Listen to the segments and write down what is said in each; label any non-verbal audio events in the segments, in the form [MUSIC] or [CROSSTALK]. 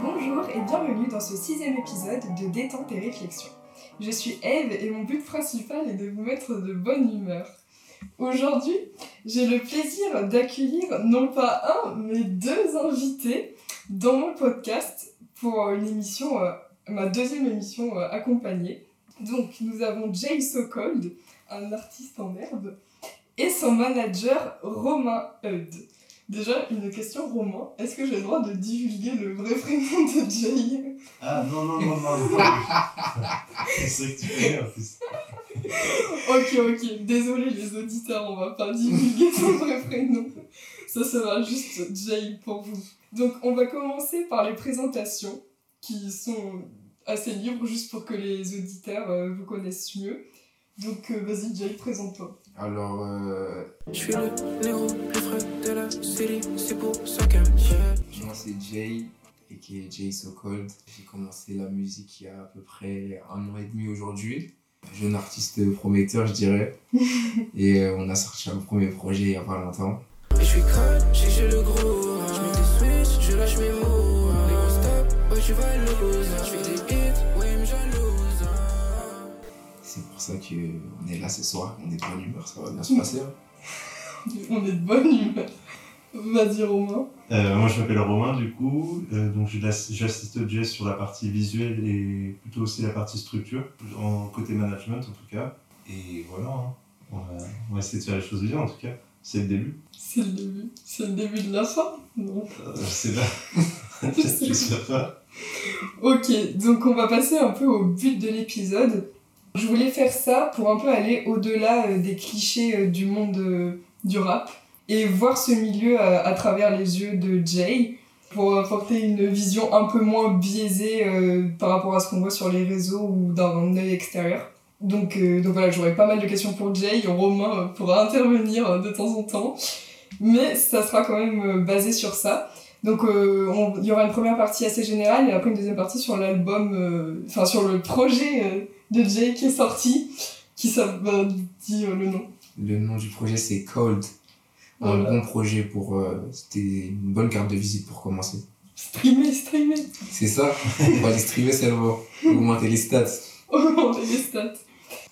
Bonjour et bienvenue dans ce sixième épisode de Détente et Réflexion. Je suis Eve et mon but principal est de vous mettre de bonne humeur. Aujourd'hui, j'ai le plaisir d'accueillir non pas un, mais deux invités dans mon podcast pour une euh, ma deuxième émission euh, accompagnée. Donc, nous avons Jay Sokold, un artiste en herbe, et son manager Romain Eud. Déjà, une question, Romain. Est-ce que j'ai le droit de divulguer le vrai prénom de Jay Ah non, non, non, non. C'est ça que tu fais en plus. Ok, ok. Désolé les auditeurs, on va pas divulguer son vrai prénom. Ça sera juste Jay pour vous. Donc, on va commencer par les présentations qui sont assez libres juste pour que les auditeurs euh, vous connaissent mieux. Donc, euh, vas-y, Jay, présente-toi. Alors, euh, Je suis le négro plus frais de la série, c'est pour ça qu'un moi c'est Jay, et qui est Jay So Cold. J'ai commencé la musique il y a à peu près un an et demi aujourd'hui. Jeune artiste prometteur, je dirais. [LAUGHS] et euh, on a sorti un premier projet il y a pas longtemps. Et je suis crade, j'ai le gros. Je mets des switches, je lâche mes mots. Les gros stop, ouais, tu vas loser. C'est pour ça qu'on est là ce soir. On est de bonne humeur, ça va bien se passer. hein. [LAUGHS] On est de bonne humeur. Vas-y, Romain. Euh, moi je m'appelle Romain du coup, euh, donc je j'assiste Jess sur la partie visuelle et plutôt aussi la partie structure, en côté management en tout cas. Et voilà, hein. on, va, on va essayer de faire les choses bien en tout cas. C'est le début. C'est le début. C'est le début de la fin Non. Euh, je sais pas. [LAUGHS] J'espère pas. Ok, donc on va passer un peu au but de l'épisode. Je voulais faire ça pour un peu aller au-delà euh, des clichés euh, du monde euh, du rap et voir ce milieu à travers les yeux de Jay pour apporter une vision un peu moins biaisée par rapport à ce qu'on voit sur les réseaux ou d'un œil extérieur. Donc, donc voilà, j'aurai pas mal de questions pour Jay. Romain pourra intervenir de temps en temps. Mais ça sera quand même basé sur ça. Donc on- il y aura une première partie assez générale et après une deuxième partie sur l'album, enfin sur le projet de Jay qui est sorti, qui ça bah, dit euh, le nom. Le nom du projet c'est Cold. Un bon projet pour. euh, C'était une bonne carte de visite pour commencer. Streamer, streamer, C'est ça On va distribuer cerveau. Augmenter les stats. augmenter les stats.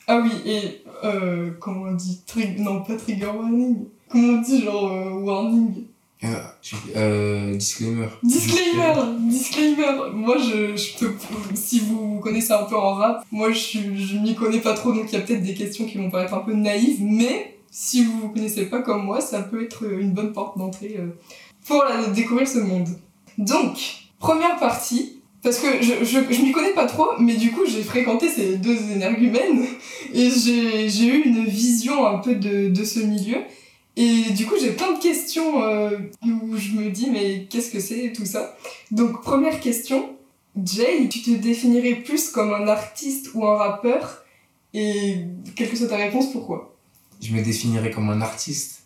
Ah oui, et euh, comment on dit? Trig- Non, pas trigger warning. Comment on dit genre euh, warning? Je- euh, disclaimer. Disclaimer, disclaimer. Moi, je, je peux, si vous connaissez un peu en rap, moi, je, je m'y connais pas trop, donc il y a peut-être des questions qui vont paraître un peu naïves, mais si vous vous connaissez pas comme moi, ça peut être une bonne porte d'entrée euh, pour la- découvrir ce monde. Donc, première partie. Parce que je, je, je m'y connais pas trop, mais du coup j'ai fréquenté ces deux énergumènes et j'ai j'ai eu une vision un peu de, de ce milieu. Et du coup, j'ai plein de questions euh, où je me dis, mais qu'est-ce que c'est tout ça Donc, première question. Jay, tu te définirais plus comme un artiste ou un rappeur? Et quelle que soit ta réponse, pourquoi? Je me définirais comme un artiste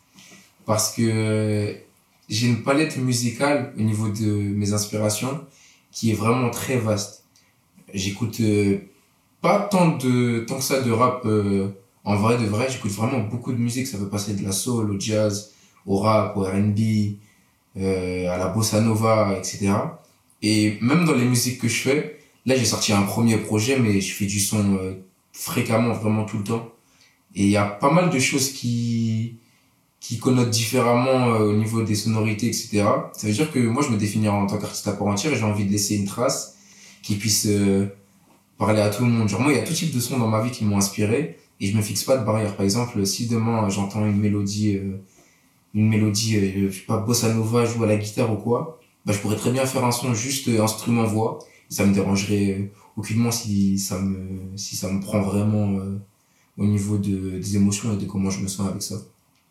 parce que j'ai une palette musicale au niveau de mes inspirations qui est vraiment très vaste. J'écoute euh, pas tant de tant que ça de rap euh, en vrai de vrai, j'écoute vraiment beaucoup de musique, ça peut passer de la soul au jazz, au rap, au R&B, euh, à la bossa nova, etc. Et même dans les musiques que je fais, là j'ai sorti un premier projet mais je fais du son euh, fréquemment, vraiment tout le temps. Et il y a pas mal de choses qui, qui connotent différemment euh, au niveau des sonorités, etc. Ça veut dire que moi, je me définis en tant qu'artiste à part entière et j'ai envie de laisser une trace qui puisse euh, parler à tout le monde. Genre, moi, il y a tout type de sons dans ma vie qui m'ont inspiré et je me fixe pas de barrière. Par exemple, si demain, j'entends une mélodie, euh, une mélodie, euh, je sais pas, bossa nova, joue à la guitare ou quoi, bah, je pourrais très bien faire un son juste euh, instrument-voix. Ça me dérangerait euh, aucunement si ça me, si ça me prend vraiment euh, au niveau de, des émotions et de comment je me sens avec ça.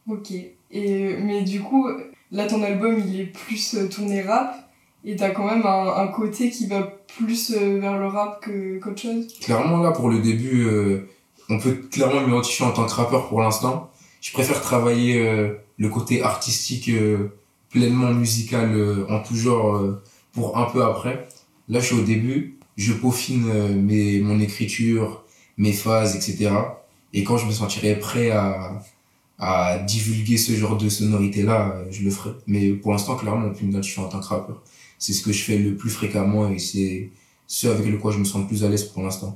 Ok. Et, mais du coup, là, ton album, il est plus euh, tourné rap. Et t'as quand même un, un côté qui va plus euh, vers le rap que qu'autre chose? Clairement, là, pour le début, euh, on peut clairement m'identifier en tant que rappeur pour l'instant. Je préfère travailler euh, le côté artistique euh, pleinement musical euh, en tout genre euh, pour un peu après. Là, je suis au début, je peaufine euh, mes, mon écriture, mes phases, etc. Et quand je me sentirai prêt à, à divulguer ce genre de sonorité-là, euh, je le ferai. Mais pour l'instant, clairement, on peut m'identifier en tant que rappeur. c'est ce que je fais le plus fréquemment et c'est ce avec le quoi je me sens le plus à l'aise pour l'instant.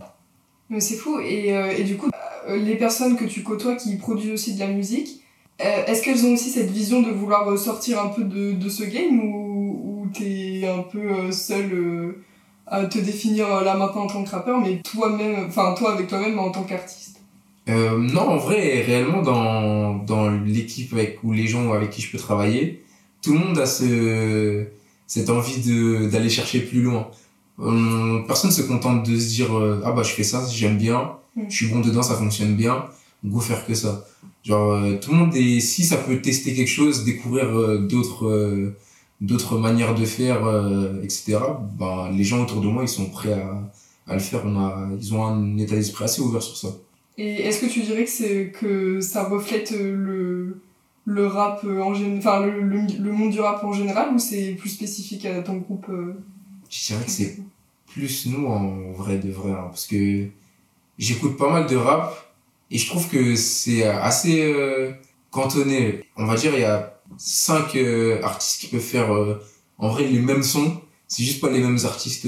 Mais c'est fou. Et, euh, et du coup, euh, les personnes que tu côtoies qui produisent aussi de la musique, euh, est-ce qu'elles ont aussi cette vision de vouloir sortir un peu de, de ce game ou, t'es un peu seul à te définir là maintenant en tant que rappeur, mais toi-même, enfin toi avec toi-même en tant qu'artiste? Non, en vrai, réellement, dans, dans l'équipe avec, ou les gens avec qui je peux travailler, tout le monde a ce, cette envie de, d'aller chercher plus loin. Hum, personne se contente de se dire, euh, ah bah je fais ça, j'aime bien, Mm. je suis bon dedans, ça fonctionne bien, go faire que ça. Genre, euh, tout le monde est, si ça peut tester quelque chose, découvrir euh, d'autres, euh, d'autres manières de faire, euh, etc., ben, les gens autour de moi, ils sont prêts à, à le faire. On a, ils ont un état d'esprit assez ouvert sur ça. Et est-ce que tu dirais que, c'est, que ça reflète euh, le, le rap euh, en enfin le, le, le monde du rap en général ou c'est plus spécifique à ton groupe euh, Je dirais que c'est plus nous en vrai de vrai, hein, parce que j'écoute pas mal de rap et je trouve que c'est assez euh, cantonné. On va dire il y a cinq euh, artistes qui peuvent faire euh, en vrai les mêmes sons, c'est juste pas les mêmes artistes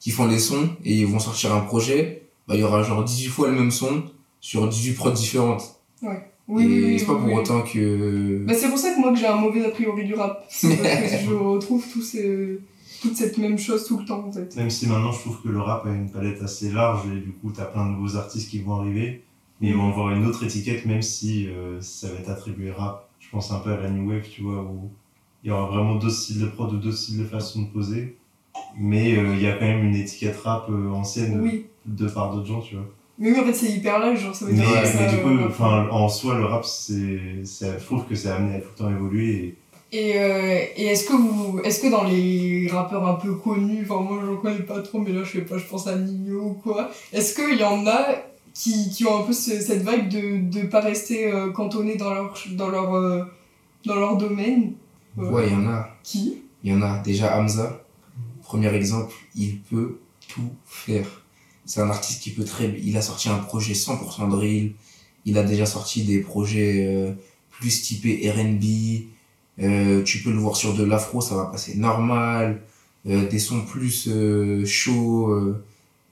qui font les sons et ils vont sortir un projet, bah il y aura genre 18 fois le même son sur 18 prods différentes. Oui, et oui, oui, c'est pas oui, pour oui. autant que Bah, c'est pour ça que moi que j'ai un mauvais a priori du rap. C'est parce que je retrouve tous ces, toute cette même chose tout le temps en fait. Même si maintenant je trouve que le rap a une palette assez large et du coup t'as plein de nouveaux artistes qui vont arriver, mais ils vont avoir une autre étiquette même si euh, ça va être attribué rap. Je pense un peu à la New Wave, tu vois, où il y aura vraiment d'autres styles de prod ou d'autres styles de façon de poser, mais euh, il y a quand même une étiquette rap euh, ancienne Oui. de par d'autres gens, tu vois. Mais oui, en fait, c'est hyper large, genre ça veut Mais, dire que mais ça, du coup, euh, en soi, le rap, c'est, je trouve que c'est amené à tout le temps évoluer. Et Et, euh, et est-ce que vous, est-ce que dans les rappeurs un peu connus, enfin moi je connais pas trop, mais là je sais pas, je pense à Nino ou quoi, est-ce qu'il y en a qui, qui ont un peu ce- cette vibe de de pas rester euh, cantonnés dans leur dans leur euh, dans leur domaine? Euh, ouais, il y en a. Qui? Il y en a déjà Hamza, premier exemple, il peut tout faire. C'est un artiste qui peut très il a sorti un projet 100% drill, il a déjà sorti des projets plus typés R&B, euh, tu peux le voir sur de l'afro, ça va passer normal, euh, des sons plus euh, chauds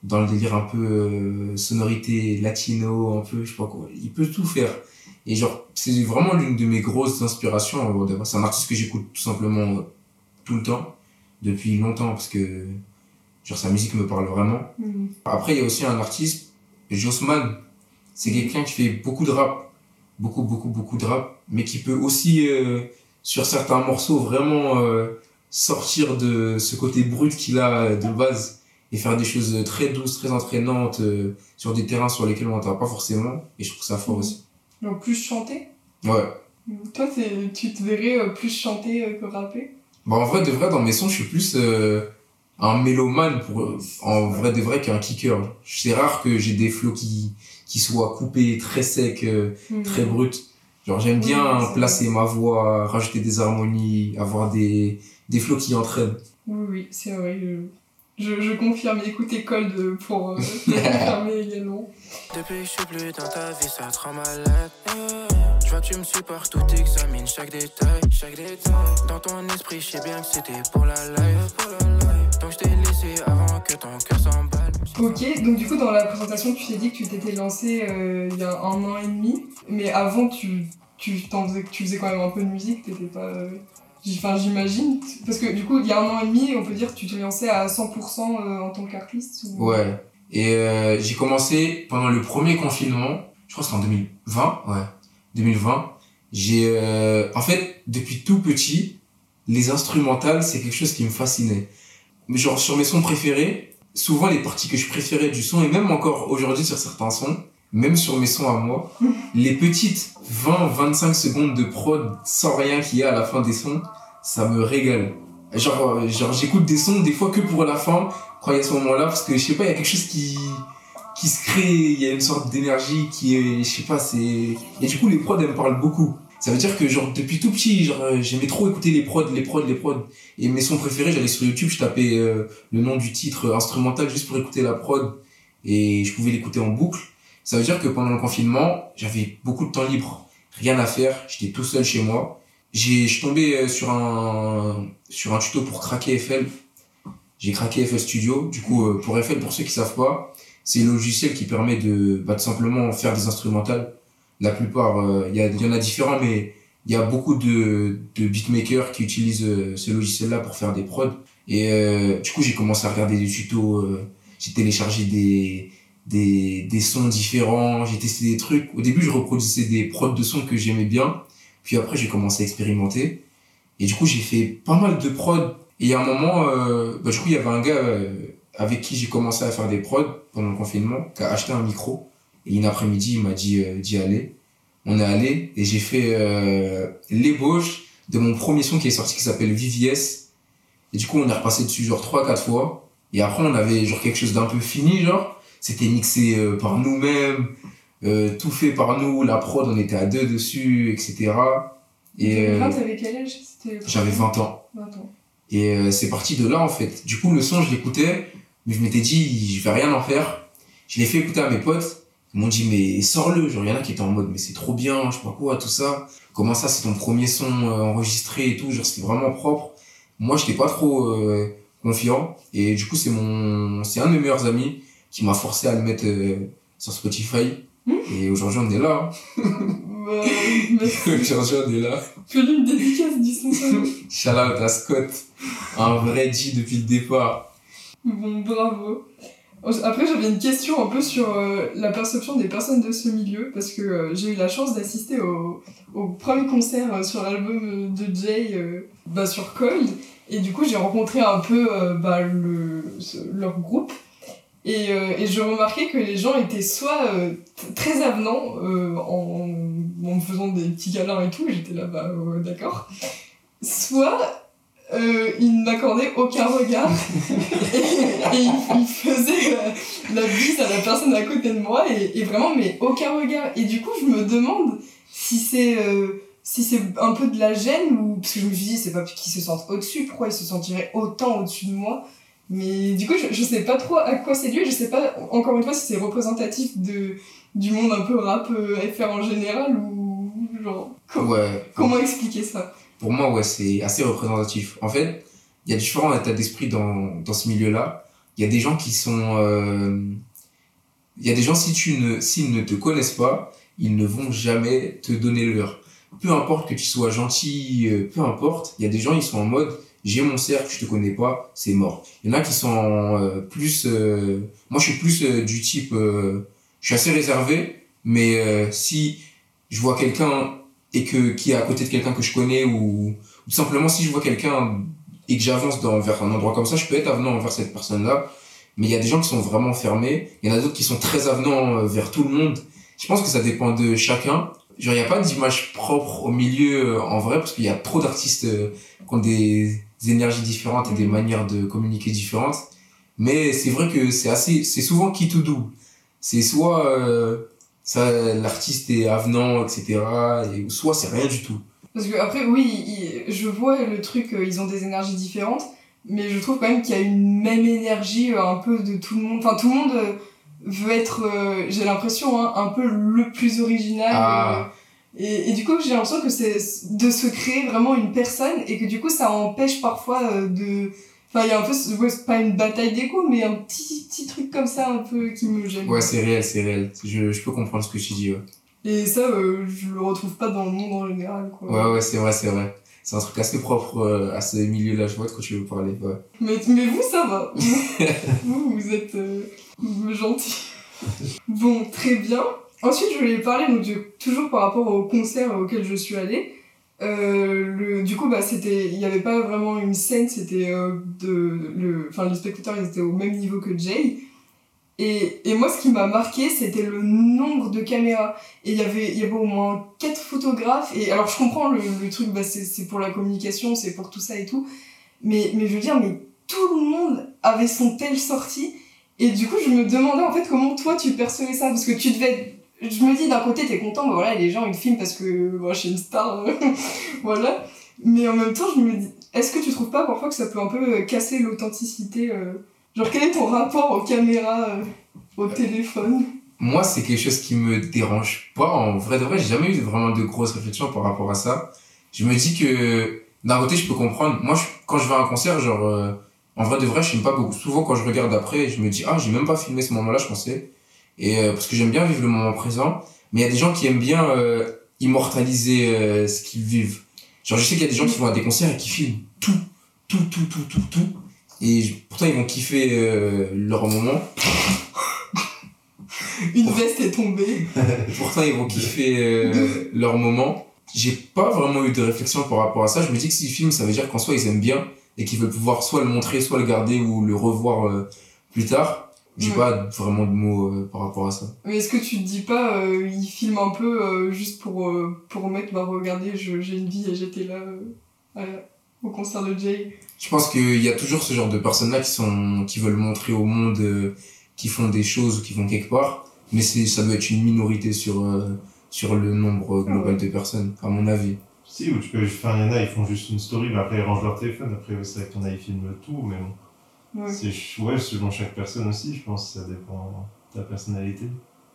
dans le délire un peu sonorité latino, un peu je sais pas quoi, il peut tout faire. Et genre c'est vraiment l'une de mes grosses inspirations, c'est un artiste que j'écoute tout simplement tout le temps, depuis longtemps, parce que genre sa musique me parle vraiment. Hmm. Après, il y a aussi un artiste, Jossman. C'est quelqu'un qui fait beaucoup de rap. Beaucoup, beaucoup, beaucoup de rap. Mais qui peut aussi, sur certains morceaux, vraiment euh, sortir de ce côté brut qu'il a euh, de base et faire des choses très douces, très entraînantes euh, sur des terrains sur lesquels on n'entend pas forcément. Et je trouve ça fort Mhm. aussi. Donc plus chanter? Ouais. Toi, tu te verrais euh, plus chanter que rapper? Bah, en vrai, de vrai, dans mes sons, je suis plus un mélomane pour, en vrai de vrai qu'un kicker. C'est rare que j'ai des flows qui, qui soient coupés, très secs, euh, très bruts. Genre, j'aime Oui, bien c'est placer ma voix, rajouter des harmonies, avoir des, des flows qui entraînent. Oui, oui, c'est vrai. Je, je, je confirme. Écoutez Cold pour euh, [LAUGHS] confirmer également. Depuis que je suis plus dans ta vie, ça te rend malade. Je vois que tu me suis partout, t'examines chaque détail, chaque détail. Dans ton esprit, je sais bien que c'était pour la life, pour la life. Avant que ton cœur s'emballe. Ok, donc du coup, dans la présentation, tu t'es dit que tu t'étais lancé euh, il y a un an et demi. Mais avant, tu, tu, t'en faisais, tu faisais quand même un peu de musique, t'étais pas. euh, Enfin, j'imagine. Parce que du coup, il y a un an et demi, on peut dire que tu t'es lancé à 100% euh, en tant qu'artiste ou... Ouais. Et euh, j'ai commencé pendant le premier confinement, je crois que c'était en 2020, ouais, 2020. J'ai, euh, en fait, depuis tout petit, les instrumentales, c'est quelque chose qui me fascinait. Mais genre, sur mes sons préférés, souvent les parties que je préférais du son, et même encore aujourd'hui sur certains sons, même sur mes sons à moi, [LAUGHS] les petites 20-25 secondes de prod sans rien qu'il y a à la fin des sons, ça me régale. Genre, euh, genre j'écoute des sons des fois que pour la fin, quand il y a ce moment-là, parce que je sais pas, il y a quelque chose qui, qui se crée, il y a une sorte d'énergie qui est, je sais pas, c'est. Et du coup, les prods, elles me parlent beaucoup. Ça veut dire que, genre, depuis tout petit, genre, euh, j'aimais trop écouter les prods, les prods, les prods. Et mes sons préférés, j'allais sur YouTube, je tapais euh, le nom du titre euh, instrumental juste pour écouter la prod. Et je pouvais l'écouter en boucle. Ça veut dire que pendant le confinement, j'avais beaucoup de temps libre. Rien à faire, j'étais tout seul chez moi. j'ai, je suis tombé euh, sur un, sur un tuto pour craquer FL. J'ai craqué FL Studio. Du coup, pour FL, pour ceux qui savent pas, c'est le logiciel qui permet de, bah, tout simplement faire des instrumentales. La plupart, euh, il y, y en a différents, mais il y a beaucoup de, de beatmakers qui utilisent euh, ce logiciel-là pour faire des prods. Et euh, du coup, j'ai commencé à regarder des tutos, j'ai téléchargé des, des, des sons différents, j'ai testé des trucs. Au début, je reproduisais des prods de sons que j'aimais bien. Puis après, j'ai commencé à expérimenter. Et du coup, j'ai fait pas mal de prods. Et a un moment, euh, bah, du coup, il y avait un gars euh, avec qui j'ai commencé à faire des prods pendant le confinement, qui a acheté un micro. Et une après-midi, il m'a dit euh, d'y aller. On est allé et j'ai fait euh, l'ébauche de mon premier son qui est sorti qui s'appelle VVS. Et du coup, on est repassé dessus genre 3-4 fois. Et après, on avait genre quelque chose d'un peu fini, genre. C'était mixé euh, par nous-mêmes, euh, tout fait par nous. La prod, on était à deux dessus, etc. Et euh, 20, t'avais quel âge? J'avais 20 ans. 20 ans. Et c'est parti de là, en fait. Du coup, le son, je l'écoutais, mais je m'étais dit, je vais rien en faire. Je l'ai fait écouter à mes potes. Ils m'ont dit, mais sors-le. Genre, il y en a qui étaient en mode, mais c'est trop bien, je sais pas quoi, tout ça. Comment ça, c'est ton premier son euh, enregistré et tout. Genre, c'était vraiment propre. Moi, j'étais pas trop euh, confiant. Et du coup, c'est mon, c'est un de mes meilleurs amis qui m'a forcé à le mettre euh, sur Spotify. Hmm? Et aujourd'hui, on est là. Bah, [LAUGHS] aujourd'hui, on est là. Fais-lui une dédicace du son. Shout out à Scott. Un vrai G depuis le départ. Bon, bravo. Après, j'avais une question un peu sur euh, la perception des personnes de ce milieu, parce que euh, j'ai eu la chance d'assister au, premier concert euh, sur l'album de Jay, bah, sur Cold, et du coup, j'ai rencontré un peu bah, le, leur groupe, et, et je remarquais que les gens étaient soit très avenants en, en me faisant des petits câlins et tout, j'étais là, bah d'accord, soit euh, ils ne m'accordaient aucun regard. [LAUGHS] Et, et il, il faisait la, la bise à la personne à côté de moi et, et vraiment mais aucun regard. Et du coup je me demande si c'est euh, si c'est un peu de la gêne ou parce que je me suis dit c'est pas qu'ils se sentent au-dessus pourquoi ils se sentiraient autant au-dessus de moi? Mais du coup je, je sais pas trop à quoi c'est dû je sais pas encore une fois si c'est représentatif de du monde un peu rap euh, FR en général ou genre com- Ouais. comment expliquer ça? Pour moi, ouais, c'est assez représentatif. En fait, il y a différents états d'esprit dans, dans ce milieu-là. Il y a des gens qui sont... euh, Il y a des gens, si tu ne, s'ils ne te connaissent pas, ils ne vont jamais te donner le leur. Peu importe que tu sois gentil, euh, peu importe, il y a des gens, ils sont en mode, j'ai mon cercle, je te connais pas, c'est mort. Il y en a qui sont euh, plus... Moi, je suis plus du type... Je suis assez réservé, mais si je vois quelqu'un et que qui est à côté de quelqu'un que je connais ou, ou simplement si je vois quelqu'un et que j'avance dans vers un endroit comme ça je peux être avenant envers cette personne là mais il y a des gens qui sont vraiment fermés. Il y en a d'autres qui sont très avenants euh, vers tout le monde. Je pense que ça dépend de chacun. Genre il y a pas d'image propre au milieu euh, en vrai parce qu'il y a trop d'artistes euh, qui ont des énergies différentes et des manières de communiquer différentes. Mais c'est vrai que c'est assez c'est souvent qui tout double c'est soit euh, ça l'artiste est avenant etc et soit c'est rien du tout Parce que après, oui, il- je vois le truc, euh, ils ont des énergies différentes, mais je trouve quand même qu'il y a une même énergie euh, un peu de tout le monde. Enfin, tout le monde euh, veut être, j'ai l'impression, hein, un peu le plus original. Ah. et, et du coup, j'ai l'impression que c'est de se créer vraiment une personne et que du coup, ça empêche parfois de. Enfin, il y a un peu, ouais, c'est pas une bataille d'égo, mais un petit, petit truc comme ça un peu qui me gêne. ouais c'est réel c'est réel je, je peux comprendre ce que tu dis ouais Et ça, euh, je le retrouve pas dans le monde en général, quoi. ouais ouais c'est vrai c'est vrai c'est un truc assez propre euh, à ce milieu là je vois de quoi tu veux parler ouais Mais, mais vous, ça va. [LAUGHS] vous, vous êtes euh, gentil. Bon, très bien. Ensuite, je voulais parler, donc, de- toujours par rapport au concert auquel je suis allée. Euh, le, du coup, bah, c'était, il n'y avait pas vraiment une scène, c'était euh, de, le, enfin, les spectateurs ils étaient au même niveau que Jay. Et, et moi, ce qui m'a marqué, c'était le nombre de caméras. Et il y avait, il y avait au moins quatre photographes. Et alors, je comprends le, le truc, bah, c'est, pour la communication, c'est pour tout ça et tout. Mais, mais je veux dire, mais tout le monde avait son tel sorti. Et du coup, je me demandais en fait comment toi tu percevais ça? Parce que tu devais Je me dis d'un côté, t'es content, bah voilà, les gens ils filment parce que moi je suis une star, euh, [LAUGHS] voilà. Mais en même temps, je me dis, est-ce que tu trouves pas parfois que ça peut un peu euh, casser l'authenticité euh, Genre, quel est ton rapport aux caméras, au téléphone? Moi c'est quelque chose qui me dérange pas en vrai de vrai j'ai jamais eu vraiment de grosses réflexions par rapport à ça je me dis que d'un côté, je peux comprendre. Moi, quand je vais à un concert, genre, en vrai de vrai, je filme pas beaucoup. Souvent, quand je regarde après, je me dis, ah, j'ai même pas filmé ce moment-là, je pensais. Et euh, parce que j'aime bien vivre le moment présent. Mais il y a des gens qui aiment bien euh, immortaliser euh, ce qu'ils vivent. Genre, je sais qu'il y a des gens qui vont à des concerts et qui filment tout, tout, tout, tout, tout, tout. Et pourtant, ils vont kiffer leur moment. [LAUGHS] Une veste est tombée. [LAUGHS] Pourtant, ils vont kiffer leur moment. J'ai pas vraiment eu de réflexion par rapport à ça. Je me dis que s'ils filment, ça veut dire qu'en soi, ils aiment bien et qu'ils veulent pouvoir soit le montrer, soit le garder ou le revoir plus tard. J'ai Ouais. pas vraiment de mots euh, par rapport à ça. Mais est-ce que tu te dis pas, euh, il filme un peu euh, juste pour, euh, pour mettre, bah regardez, j'ai une vie et j'étais là euh, à- au concert de Jay. Je pense qu'il y a toujours ce genre de personnes-là qui sont, qui veulent montrer au monde, euh, qui font des choses ou qui vont quelque part. Mais c'est, ça doit être une minorité sur, euh, sur le nombre global de personnes, à mon avis. Si, ou tu peux. Enfin, il y en a, ils font juste une story, mais après ils rangent leur téléphone. Après, c'est vrai que t'en as, ils filment tout, mais bon. Ouais. C'est ouais, selon chaque personne aussi, je pense, ça dépend de ta personnalité.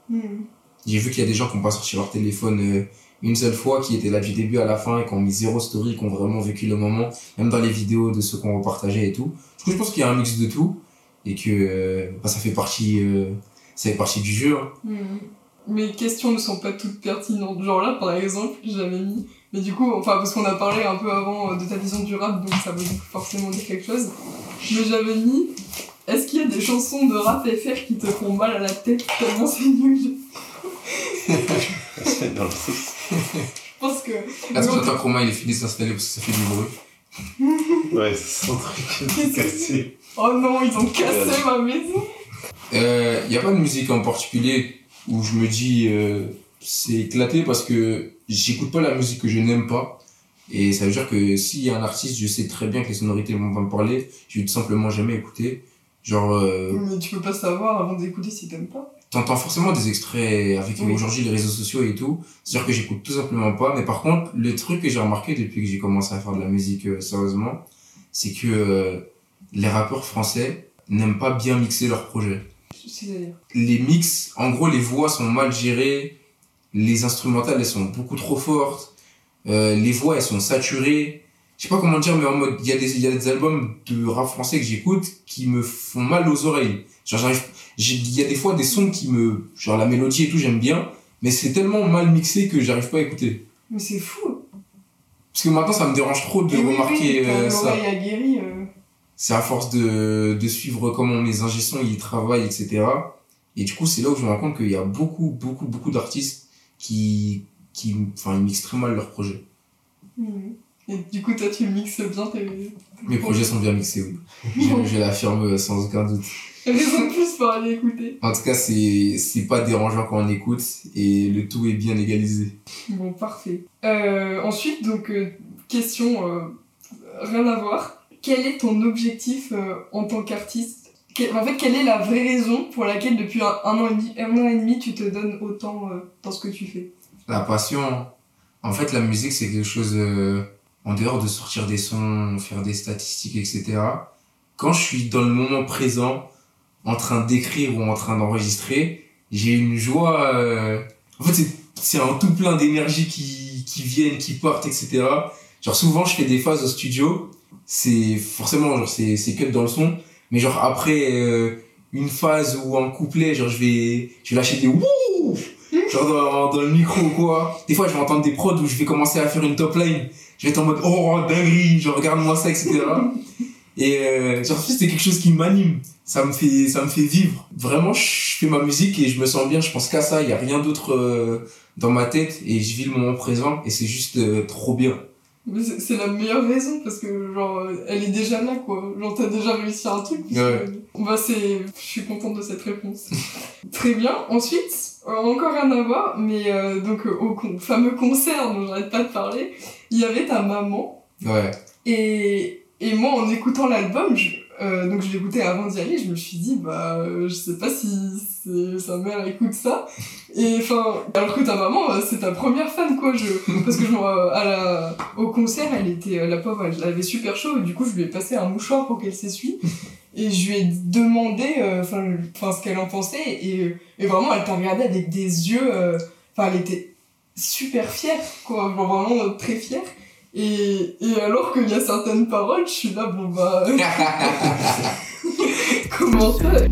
Hmm. J'ai vu qu'il y a des gens qui ont pas sorti leur téléphone euh, une seule fois, qui étaient là du début à la fin et qui ont mis zéro story, qui ont vraiment vécu le moment, même dans les vidéos de ceux qu'on repartageait et tout. Du coup, je pense qu'il y a un mix de tout et que euh, bah, ça fait partie, euh, ça fait partie du jeu. hein. Hmm. Mes questions ne sont pas toutes pertinentes. Genre là, par exemple, j'avais mis. Mais du coup, enfin, parce qu'on a parlé un peu avant euh, de ta vision du rap, donc ça veut forcément dire quelque chose. Mais j'avais mis. Est-ce qu'il y a des chansons de rap FR qui te font mal à la tête tellement c'est nul Dans le truc. Je pense que. Est-ce que j'attends Romain il est fini de s'installer parce que ça fait du bruit [LAUGHS] Ouais, c'est son truc cassé. Oh non, ils ont cassé ma maison Il n'y a pas de musique en particulier où je me dis euh, c'est éclaté parce que j'écoute pas la musique que je n'aime pas. Et ça veut dire que s'il y a un artiste, je sais très bien que les sonorités vont pas me parler, je vais tout simplement jamais écouter. Genre, euh, Mais tu peux pas savoir avant d'écouter si t'aimes pas. t'entends forcément des extraits avec Oui. aujourd'hui les réseaux sociaux et tout. C'est-à-dire que j'écoute tout simplement pas. Mais par contre, le truc que j'ai remarqué depuis que j'ai commencé à faire de la musique euh, sérieusement, c'est que euh, les rappeurs français n'aiment pas bien mixer leurs projets les mix, en gros, les voix sont mal gérées, les instrumentales, elles sont beaucoup trop fortes, euh, les voix, elles sont saturées. Je sais pas comment dire, mais en mode, il y, a des- il y a des albums de rap français que j'écoute qui me font mal aux oreilles. Genre, j'arrive, j'ai- il y a des fois des sons qui me, genre la mélodie et tout, j'aime bien, mais c'est tellement mal mixé que j'arrive pas à écouter. Mais c'est fou Parce que maintenant, ça me dérange trop de oui, remarquer oui, euh, ça. euh. c'est à force de, de suivre comment mes ingé sons ils travaillent, etc. Et du coup, c'est là où je me rends compte qu'il y a beaucoup, beaucoup, beaucoup d'artistes qui, qui, enfin, ils mixent très mal leurs projets. Et du coup, toi, tu mixes bien tes. Mes projets sont bien mixés, oui. Je, je l'affirme sans aucun doute. Raison de plus pour aller écouter. En tout cas, c'est, c'est pas dérangeant quand on écoute et le tout est bien égalisé. Bon, parfait. Euh, ensuite, donc, euh, question euh, rien à voir. Quel est ton objectif euh, en tant qu'artiste En fait, quelle est la vraie raison pour laquelle depuis un, an, et demi, un an et demi tu te donnes autant euh, dans ce que tu fais? La passion, en fait, la musique, c'est quelque chose, euh, en dehors de sortir des sons, faire des statistiques, etc. Quand je suis dans le moment présent, en train d'écrire ou en train d'enregistrer, j'ai une joie, euh, en fait, c'est, c'est un tout plein d'énergie qui, qui viennent, qui partent, etc. Genre, souvent, je fais des phases au studio, c'est forcément, genre, c'est, cut dans le son, mais genre, après, euh, une phase ou un couplet, genre, je vais, je vais lâcher des wouh! genre dans, dans le micro ou quoi. Des fois, je vais entendre des prods où je vais commencer à faire une top line. Je vais être en mode, oh, dinguerie, genre, regarde-moi ça, etc. [LAUGHS] Et euh, genre, c'est quelque chose qui m'anime. Ça me fait, ça me fait vivre. Vraiment, je fais ma musique et je me sens bien. Je pense qu'à ça. Il y a rien d'autre euh, dans ma tête et je vis le moment présent et c'est juste euh, trop bien. Mais c'est c'est la meilleure raison parce que, genre, elle est déjà là, quoi. Genre, t'as déjà réussi un truc. Ouais. que- Bah, c'est. Je suis contente de cette réponse. [LAUGHS] Très bien. Ensuite, euh, encore rien à voir, mais euh, donc, euh, au con- fameux concert dont j'arrête pas de parler, il y avait ta maman. Ouais. Et, et moi, en écoutant l'album, je, euh, donc je l'écoutais avant d'y aller, je me suis dit, bah, euh, je sais pas si c'est- sa mère écoute ça. Et enfin, alors que ta maman, euh, c'est ta première fan, quoi. Je, parce que je, euh, à la, au concert, elle était, euh, la pauvre, elle avait super chaud, et du coup, je lui ai passé un mouchoir pour qu'elle s'essuie. Et je lui ai demandé, euh, enfin, enfin, ce qu'elle en pensait, et, et vraiment, elle t'a regardé avec des yeux, euh, enfin, elle était super fière, quoi, vraiment euh, très fière. Et, et alors qu'il y a certaines paroles, je suis là, bon bah. [LAUGHS] comment ça. Et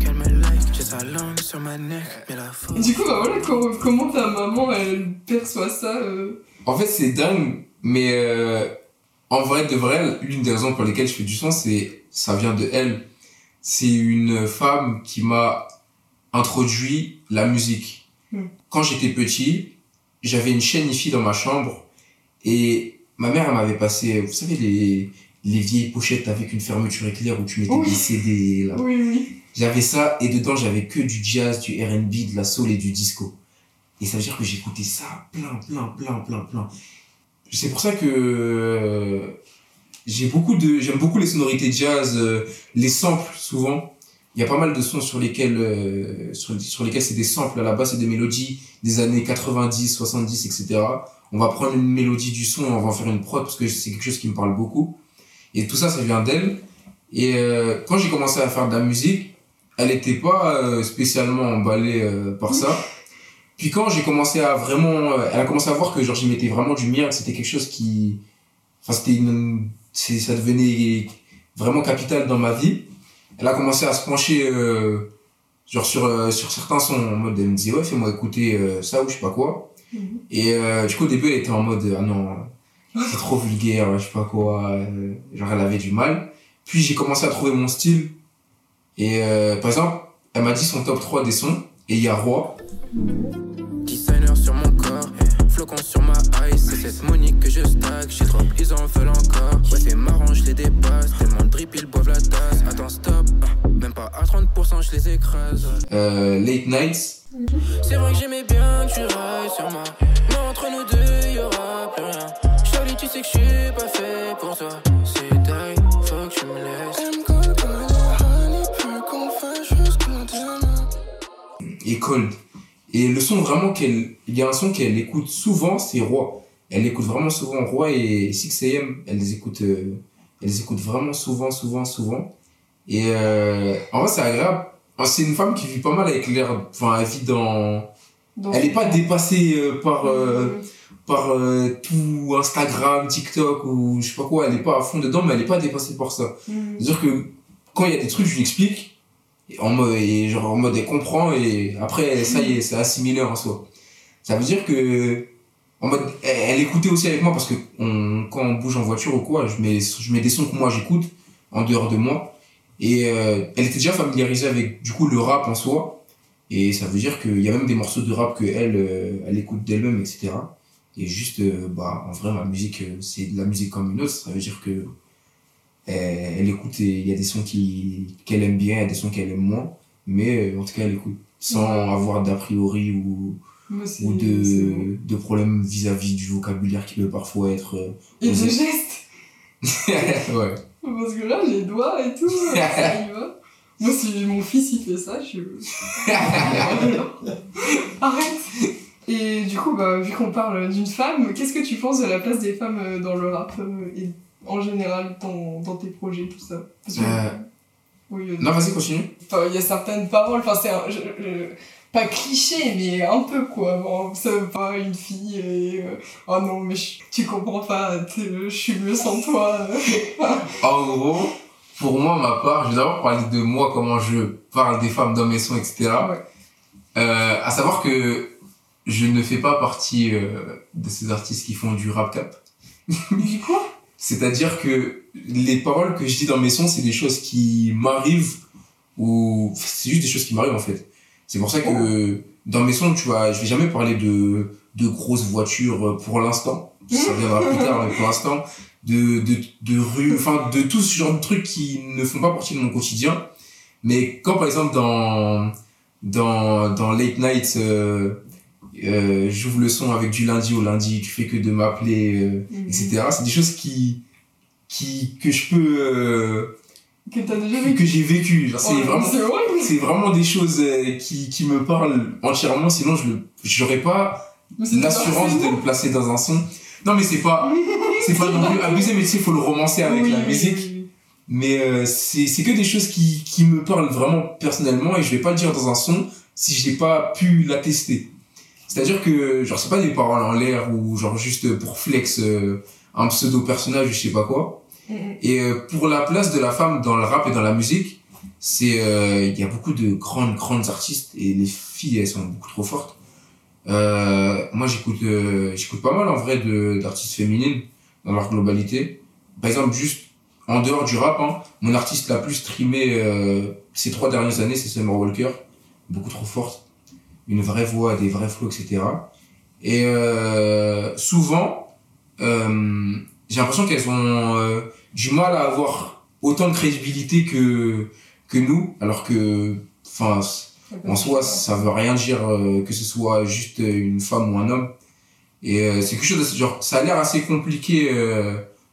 Du coup, bah voilà, comment, comment ta maman, elle perçoit ça euh... En fait, c'est dingue, mais euh, en vrai, de vrai, l'une des raisons pour lesquelles je fais du son, c'est ça vient de elle. C'est une femme qui m'a introduit la musique. Hmm. Quand j'étais petit, j'avais une chaîne IFI dans ma chambre et ma mère elle m'avait passé, vous savez, les, les vieilles pochettes avec une fermeture éclair où tu mettais Oui. des CD là. Oui, oui. J'avais ça et dedans j'avais que du jazz, du R&B, de la soul et du disco. Et ça veut dire que j'écoutais ça plein, plein, plein, plein, plein. C'est pour ça que j'ai beaucoup de, j'aime beaucoup les sonorités jazz, euh, les samples souvent. Il y a pas mal de sons sur lesquels, euh, sur, sur lesquels c'est des samples. À la base, c'est des mélodies des années 90, 70, etc. On va prendre une mélodie du son on va en faire une prod parce que c'est quelque chose qui me parle beaucoup. Et tout ça, ça vient d'elle. Et euh, quand j'ai commencé à faire de la musique, elle était pas euh, spécialement emballée euh, par ça. Puis quand j'ai commencé à vraiment, elle a commencé à voir que genre j'y mettais vraiment du mien, que c'était quelque chose qui, enfin c'était une, ça devenait vraiment capital dans ma vie. Elle a commencé à se pencher genre sur sur certains sons en mode elle me disait ouais fais-moi écouter ça ou je sais pas quoi. Et euh, du coup au début elle était en mode ah non c'est trop vulgaire je sais pas quoi euh, genre elle avait du mal. Puis j'ai commencé à trouver mon style et euh, par exemple elle m'a dit son top 3 des sons et il y a Roi sur mon flocon sur ma ice. C'est cette monique que je stack. J'ai trop, ils en veulent encore. Ouais, c'est marrant, je les dépasse. Tellement drip, ils boivent la tasse. Attends, stop. Même pas à 30%, je les écrase. euh, Late Nights C'est vrai que j'aimais bien que tu railles sur moi. Mais entre nous deux, y aura plus rien. Charlie, tu sais que je suis pas fait pour toi. C'est die, faut que tu me laisses. Elle me colle et le son vraiment qu'elle, il y a un son qu'elle écoute souvent, c'est Roi. Elle écoute vraiment souvent Roi et 6am, elle les écoute, euh, elle les écoute vraiment souvent, souvent, souvent. Et euh, en vrai, c'est agréable. C'est une femme qui vit pas mal avec l'air, enfin, elle vit dans, Dans elle est pas dépassée euh, par, euh, par tout Instagram, TikTok ou je sais pas quoi, elle est pas à fond dedans, mais elle est pas dépassée par ça. mhm. C'est-à-dire que quand il y a des trucs, je lui explique, et en mode, et genre en mode elle comprend, et après, ça y est, c'est assimilé en soi. Ça veut dire que, en mode, elle, elle écoutait aussi avec moi parce que on, quand on bouge en voiture ou quoi, je mets, je mets des sons que moi j'écoute en dehors de moi. Et euh, elle était déjà familiarisée avec du coup le rap en soi. Et ça veut dire qu'il y a même des morceaux de rap que elle, euh, elle écoute d'elle-même, etc. Et juste, euh, bah, en vrai, ma musique, c'est de la musique comme une autre. Ça veut dire que elle, elle écoute et il y a des sons qui qu'elle aime bien, il y a des sons qu'elle aime moins. Mais euh, en tout cas, elle écoute sans Ouais. avoir d'a priori ou, ou de, bon. de problèmes vis-à-vis du vocabulaire qui peut parfois être. euh, Et de Osé. gestes. [LAUGHS] ouais. Parce que là, les doigts et tout, ça y va. Moi, si mon fils il fait ça, je suis. [LAUGHS] Arrête Et du coup, bah, vu qu'on parle d'une femme, qu'est-ce que tu penses de la place des femmes euh, dans le rap euh, et en général dans, dans tes projets, tout ça Parce que- Euh, Oui, Non, vas-y, continue. Il y a certaines paroles, enfin, c'est un- je- je- pas cliché, mais un peu quoi. Bon, ça veut pas une fille et. euh, oh non, mais je- tu comprends pas, je suis mieux sans toi. [LAUGHS] En gros, pour moi, ma part, je vais d'abord parler de moi, comment je parle des femmes dans mes sons, etc. Ouais. Euh, à savoir que je ne fais pas partie euh, de ces artistes qui font du rap cap. Du coup? C'est-à-dire que les paroles que je dis dans mes sons, c'est des choses qui m'arrivent ou c'est juste des choses qui m'arrivent en fait. C'est pour ça que dans mes sons, tu vois, je vais jamais parler de, de grosses voitures euh, pour l'instant. Ça viendra plus tard, mais pour l'instant, de, de, de rue, enfin, de tout ce genre de trucs qui ne font pas partie de mon quotidien. Mais quand, par exemple, dans, dans, dans Late Night, euh, euh, j'ouvre le son avec du lundi au lundi, tu fais que de m'appeler, euh, Mhm. etc. C'est des choses qui, qui, que je peux, euh, Que que, j'ai vécu. C'est Oh, vraiment, C'est vraiment des choses euh, qui, qui me parlent entièrement, sinon je j'aurais pas l'assurance de le placer dans un son. Non, mais c'est pas, [LAUGHS] c'est pas non plus abusé, mais tu sais, faut le romancer avec Oui, la musique. oui, oui. Mais euh, c'est que des choses qui, qui me parlent vraiment personnellement et je vais pas le dire dans un son si j'ai pas pu l'attester. C'est-à-dire que, genre, c'est pas des paroles en l'air ou genre juste pour flex euh, un pseudo personnage, je sais pas quoi. Mhm. Et euh, pour la place de la femme dans le rap et dans la musique, c'est euh, il y a beaucoup de grandes grandes artistes et les filles elles sont beaucoup trop fortes. Euh, moi j'écoute euh, j'écoute pas mal en vrai de d'artistes féminines dans leur globalité. Par exemple juste en dehors du rap, hein, mon artiste la plus streamée euh, ces trois dernières années c'est Summer Walker, beaucoup trop forte, une vraie voix, des vrais flows, etc. Et euh, souvent euh, j'ai l'impression qu'elles ont euh, du mal à avoir autant de crédibilité que que nous alors que enfin en soi ça veut rien dire que ce soit juste une femme ou un homme. Et c'est quelque chose de, genre. Ça a l'air assez compliqué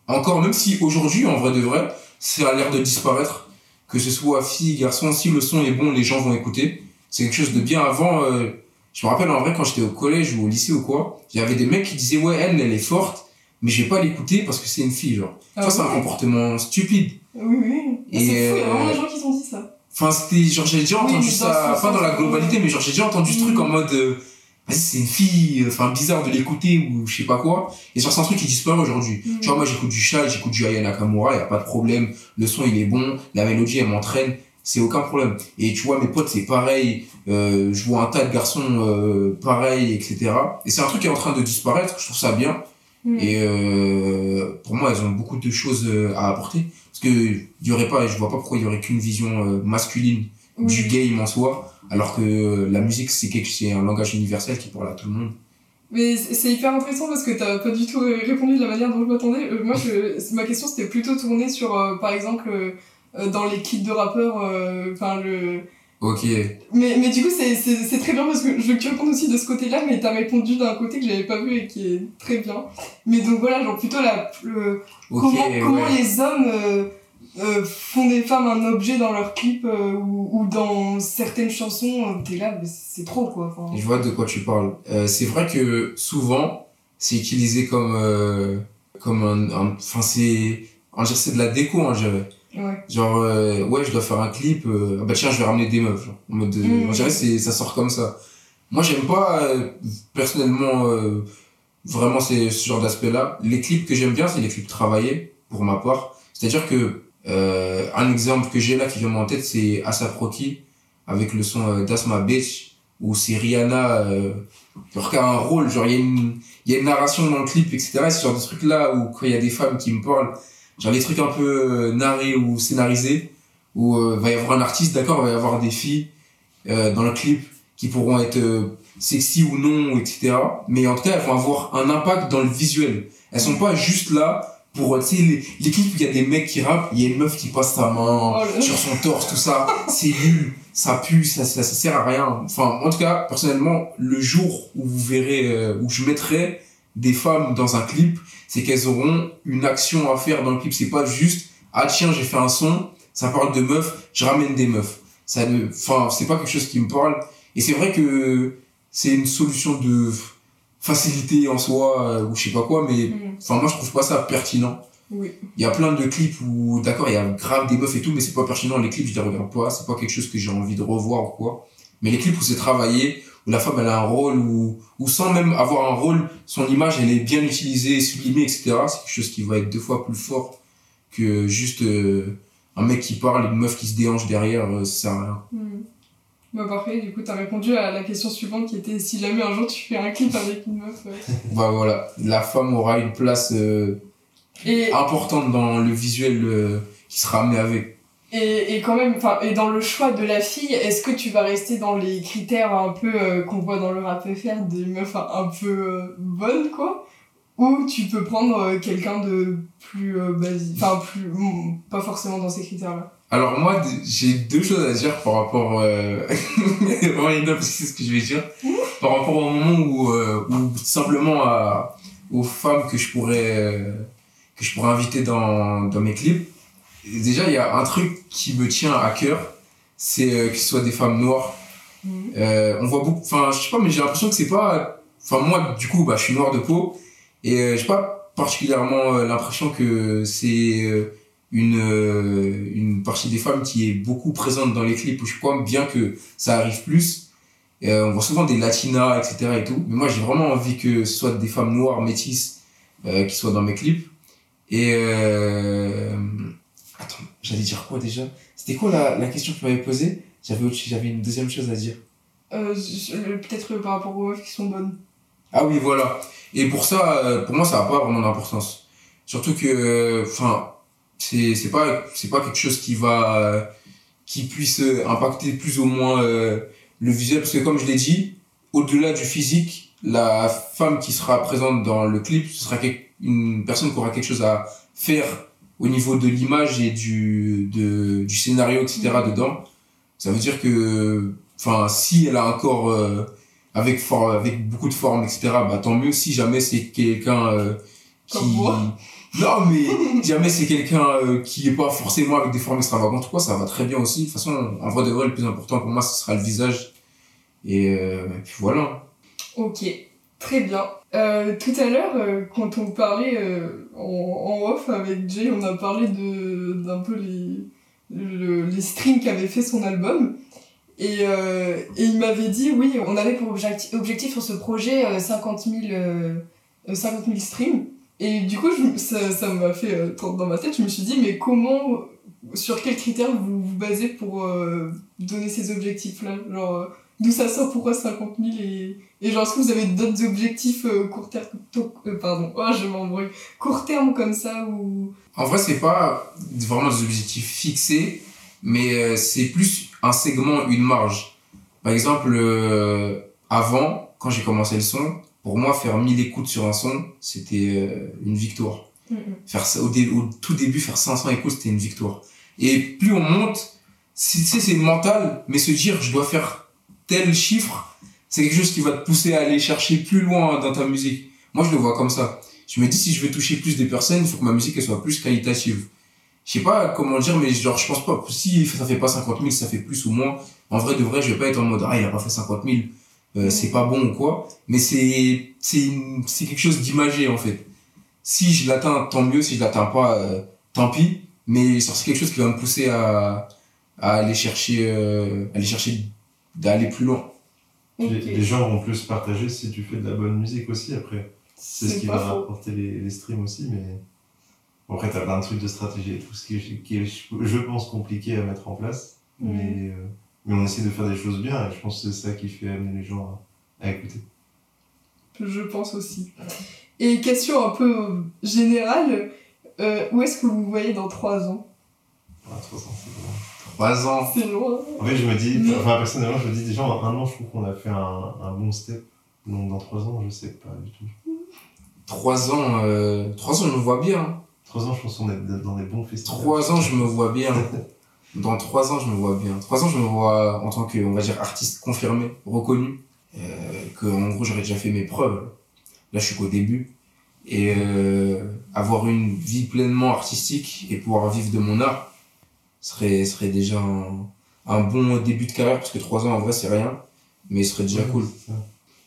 encore même si aujourd'hui en vrai de vrai ça a l'air de disparaître. Que ce soit fille garçon si le son est bon les gens vont écouter c'est quelque chose de bien avant euh, je me rappelle en vrai quand j'étais au collège ou au lycée ou quoi il y avait des mecs qui disaient ouais elle elle est forte mais je vais pas l'écouter parce que c'est une fille genre Ah ça c'est un comportement stupide Oui, oui. Et, c'est fou, il y a euh, vraiment des gens qui ont dit ça. Enfin, c'était genre j'ai déjà entendu ça, pas dans la globalité, mais genre j'ai déjà entendu ce Mm. truc en mode, euh, c'est une fille, enfin bizarre de l'écouter ou je sais pas quoi. Et genre c'est un truc qui disparaît aujourd'hui. Mm. Tu vois moi j'écoute du Shai, j'écoute du Aya Nakamura, y a pas de problème, le son il est bon, la mélodie elle m'entraîne, c'est aucun problème. Et tu vois mes potes c'est pareil, euh, je vois un tas de garçons euh, pareil, etc. Et c'est un truc qui est en train de disparaître, je trouve ça bien. Mm. Et euh, pour moi, elles ont beaucoup de choses à apporter. Parce que il y aurait pas, je vois pas pourquoi il y aurait qu'une vision masculine du game en soi, alors que la musique c'est quelque, c'est un langage universel qui parle à tout le monde. Mais c'est hyper intéressant parce que t'as pas du tout répondu de la manière dont je m'attendais. Euh, moi, je, ma question c'était plutôt tournée sur, euh, par exemple, dans les kits de rappeurs, euh, enfin le. Ok. Mais, mais du coup, c'est- très bien parce que je veux que tu répondes aussi de ce côté-là, mais t'as répondu d'un côté que j'avais pas vu et qui est très bien. Mais donc voilà, genre plutôt la, le, comment, les hommes euh, euh, font des femmes un objet dans leurs clips euh, ou, ou dans certaines chansons, euh, t'es là, c'est trop quoi. Je vois de quoi tu parles. Euh, c'est vrai que souvent c'est utilisé comme euh, comme un, enfin c'est, de la déco, hein, je dirais. Ouais. Genre, euh, ouais, je dois faire un clip, euh, ah bah tiens, je vais ramener des meufs. Genre, en mode, euh, Mm. on dirait que c'est, ça sort comme ça. Moi, j'aime pas, euh, personnellement, euh, vraiment c'est ce genre d'aspect-là. Les clips que j'aime bien, c'est les clips travaillés, pour ma part. C'est-à-dire que, euh, un exemple que j'ai là qui vient en tête, c'est Asap Rocky, avec le son euh, My Bitch, où c'est Rihanna, euh, genre qui a un rôle, genre il y a une, il y a une narration dans le clip, etc. Et ce genre de trucs-là, où quand il y a des femmes qui me parlent, genre les trucs un peu euh, narrés ou scénarisés où euh, va y avoir un artiste d'accord il va y avoir des filles euh, dans le clip qui pourront être euh, sexy ou non etc mais en tout cas elles vont avoir un impact dans le visuel. Elles sont pas juste là pour tu sais les, les clips où il y a des mecs qui rappent il y a une meuf qui passe sa main Oh sur son torse tout ça. C'est nul. Ça pue ça, ça ça sert à rien. Enfin en tout cas personnellement le jour où vous verrez où je mettrai des femmes dans un clip c'est qu'elles auront une action à faire dans le clip c'est pas juste ah tiens j'ai fait un son ça parle de meufs je ramène des meufs ça ne enfin c'est pas quelque chose qui me parle et c'est vrai que c'est une solution de facilité en soi euh, ou je sais pas quoi mais Mm. enfin moi je trouve pas ça pertinent Oui. il y a plein de clips où, d'accord, il y a grave des meufs et tout, mais c'est pas pertinent. Les clips, je les regarde pas. C'est pas quelque chose que j'ai envie de revoir ou quoi. Mais les clips où c'est travaillé, où la femme, elle a un rôle, ou, ou sans même avoir un rôle, son image, elle est bien utilisée, sublimée, etc. C'est quelque chose qui va être deux fois plus fort que juste euh, un mec qui parle et une meuf qui se déhanche derrière, euh, ça sert à rien. Hmm. Bah parfait, du coup t'as répondu à la question suivante qui était si jamais un jour tu fais un clip avec une meuf. euh. [LAUGHS] Bah voilà, la femme aura une place euh, Et, importante dans le visuel qui sera amené avec. Et, et quand même, enfin, et dans le choix de la fille, est-ce que tu vas rester dans les critères un peu euh, qu'on voit dans le rap FR des meufs un, un peu euh, bonnes quoi? Ou tu peux prendre euh, quelqu'un de plus basique, enfin plus, hmm, pas forcément dans ces critères-là? Alors moi, j'ai deux choses à dire par rapport... Euh... [LAUGHS] que c'est ce que je vais dire. Par rapport au moment où, où simplement à, aux femmes que je pourrais, que je pourrais inviter dans, dans mes clips. Et déjà, il y a un truc qui me tient à cœur, c'est euh, que ce soit des femmes noires. Mhm. Euh, on voit beaucoup... Enfin, je sais pas, mais j'ai l'impression que c'est pas... Enfin, moi, du coup, bah, je suis noir de peau. Et euh, j'ai pas particulièrement euh, l'impression que c'est... euh, une, une partie des femmes qui est beaucoup présente dans les clips où je crois bien que ça arrive plus. Euh, on voit souvent des latinas, etc. et tout. Mais moi, j'ai vraiment envie que ce soit des femmes noires, métisses, euh, qui soient dans mes clips. Et euh... attends, j'allais dire quoi déjà? C'était quoi la, la question que tu m'avais posée? J'avais une deuxième chose à dire. Euh, Peut-être par rapport aux meufs qui sont bonnes. Ah oui, voilà. Et pour ça, euh, pour moi, ça n'a pas vraiment d'importance. Surtout que, euh, enfin, c'est c'est pas c'est pas quelque chose qui va euh, qui puisse impacter plus ou moins euh, le visuel parce que comme je l'ai dit, au-delà du physique, la femme qui sera présente dans le clip, ce sera une personne qui aura quelque chose à faire au niveau de l'image et du de, du scénario etc dedans. Ça veut dire que, enfin, si elle a un corps euh, avec for- avec beaucoup de forme etc bah tant mieux si jamais c'est quelqu'un euh, qui Comme moi. non mais si jamais c'est quelqu'un euh, qui est pas forcément avec des formes extravagantes quoi ça va très bien aussi de toute façon en vrai de vrai le plus important pour moi ce sera le visage et, et puis voilà Ok, très bien. Euh, tout à l'heure, euh, quand on parlait euh, en, en off avec Jay, on a parlé de d'un peu les, le- les streams qu'avait fait son album. Et, et il m'avait dit, oui, on avait pour objectif, objectif sur ce projet euh, 50, 000, euh, euh, 50 000 streams. Et du coup, ça ça m'a fait dans ma tête. Je me suis dit, mais comment, sur quels critères vous vous basez pour donner ces objectifs-là? Genre, d'où ça sort Pourquoi 50 000 et, et genre, est-ce que vous avez d'autres objectifs euh, court terme euh, Pardon, oh, je m'embrouille. Court terme comme ça ou? en vrai c'est pas vraiment des objectifs fixés mais euh, c'est plus un segment une marge par exemple avant quand j'ai commencé le son pour moi faire 1000 écoutes sur un son c'était une victoire faire ça au, dé- au tout début faire 500 écoutes c'était une victoire et plus on monte c'est mental mais se dire je dois faire tel chiffre c'est quelque chose qui va te pousser à aller chercher plus loin dans ta musique. Moi je le vois comme ça. Je me dis si je veux toucher plus de personnes il faut que ma musique elle soit plus qualitative. Je sais pas comment dire mais genre je pense pas. Si ça fait pas 50 000 ça fait plus ou moins. En vrai de vrai je vais pas être en mode ah il a pas fait 50 000 euh, c'est pas bon ou quoi. Mais c'est c'est c'est quelque chose d'imagé en fait. Si je l'atteins, tant mieux. Si je l'atteins pas, euh, tant pis. Mais c'est quelque chose qui va me pousser à, à aller chercher, euh, aller chercher d'aller plus loin. Les, les gens vont plus partager si tu fais de la bonne musique aussi après. C'est ce qui va faux. rapporter les, les streams aussi, mais bon, après t'as plein de trucs de stratégie et tout ce qui, est- qui est, je pense, compliqué à mettre en place. Mhm. Mais, euh, mais on essaie de faire des choses bien et je pense que c'est ça qui fait amener les gens à, à écouter. Je pense aussi. Et question un peu euh, générale, euh, où est-ce que vous vous voyez dans 3 ans? Voilà, trois ans, c'est bon. Trois ans. C'est loin. En fait, je me dis, Mais- enfin personnellement, je me dis déjà en un an, je trouve qu'on a fait un, un bon step. Donc dans trois ans, je sais pas du tout. Trois ans, euh, trois ans, je me vois bien. Trois ans, je pense qu'on est dans des bons festivals. Trois ans, je me vois bien. [LAUGHS] Dans trois ans, je me vois bien. Trois ans, je me vois en tant que, on va dire, artiste confirmé, reconnu. Euh, que, en gros, j'aurais déjà fait mes preuves. Là, je suis qu'au début. Et euh, avoir une vie pleinement artistique et pouvoir vivre de mon art serait, serait déjà un, un bon début de carrière, parce que trois ans, en vrai, c'est rien. Mais ce serait déjà Ouais, cool.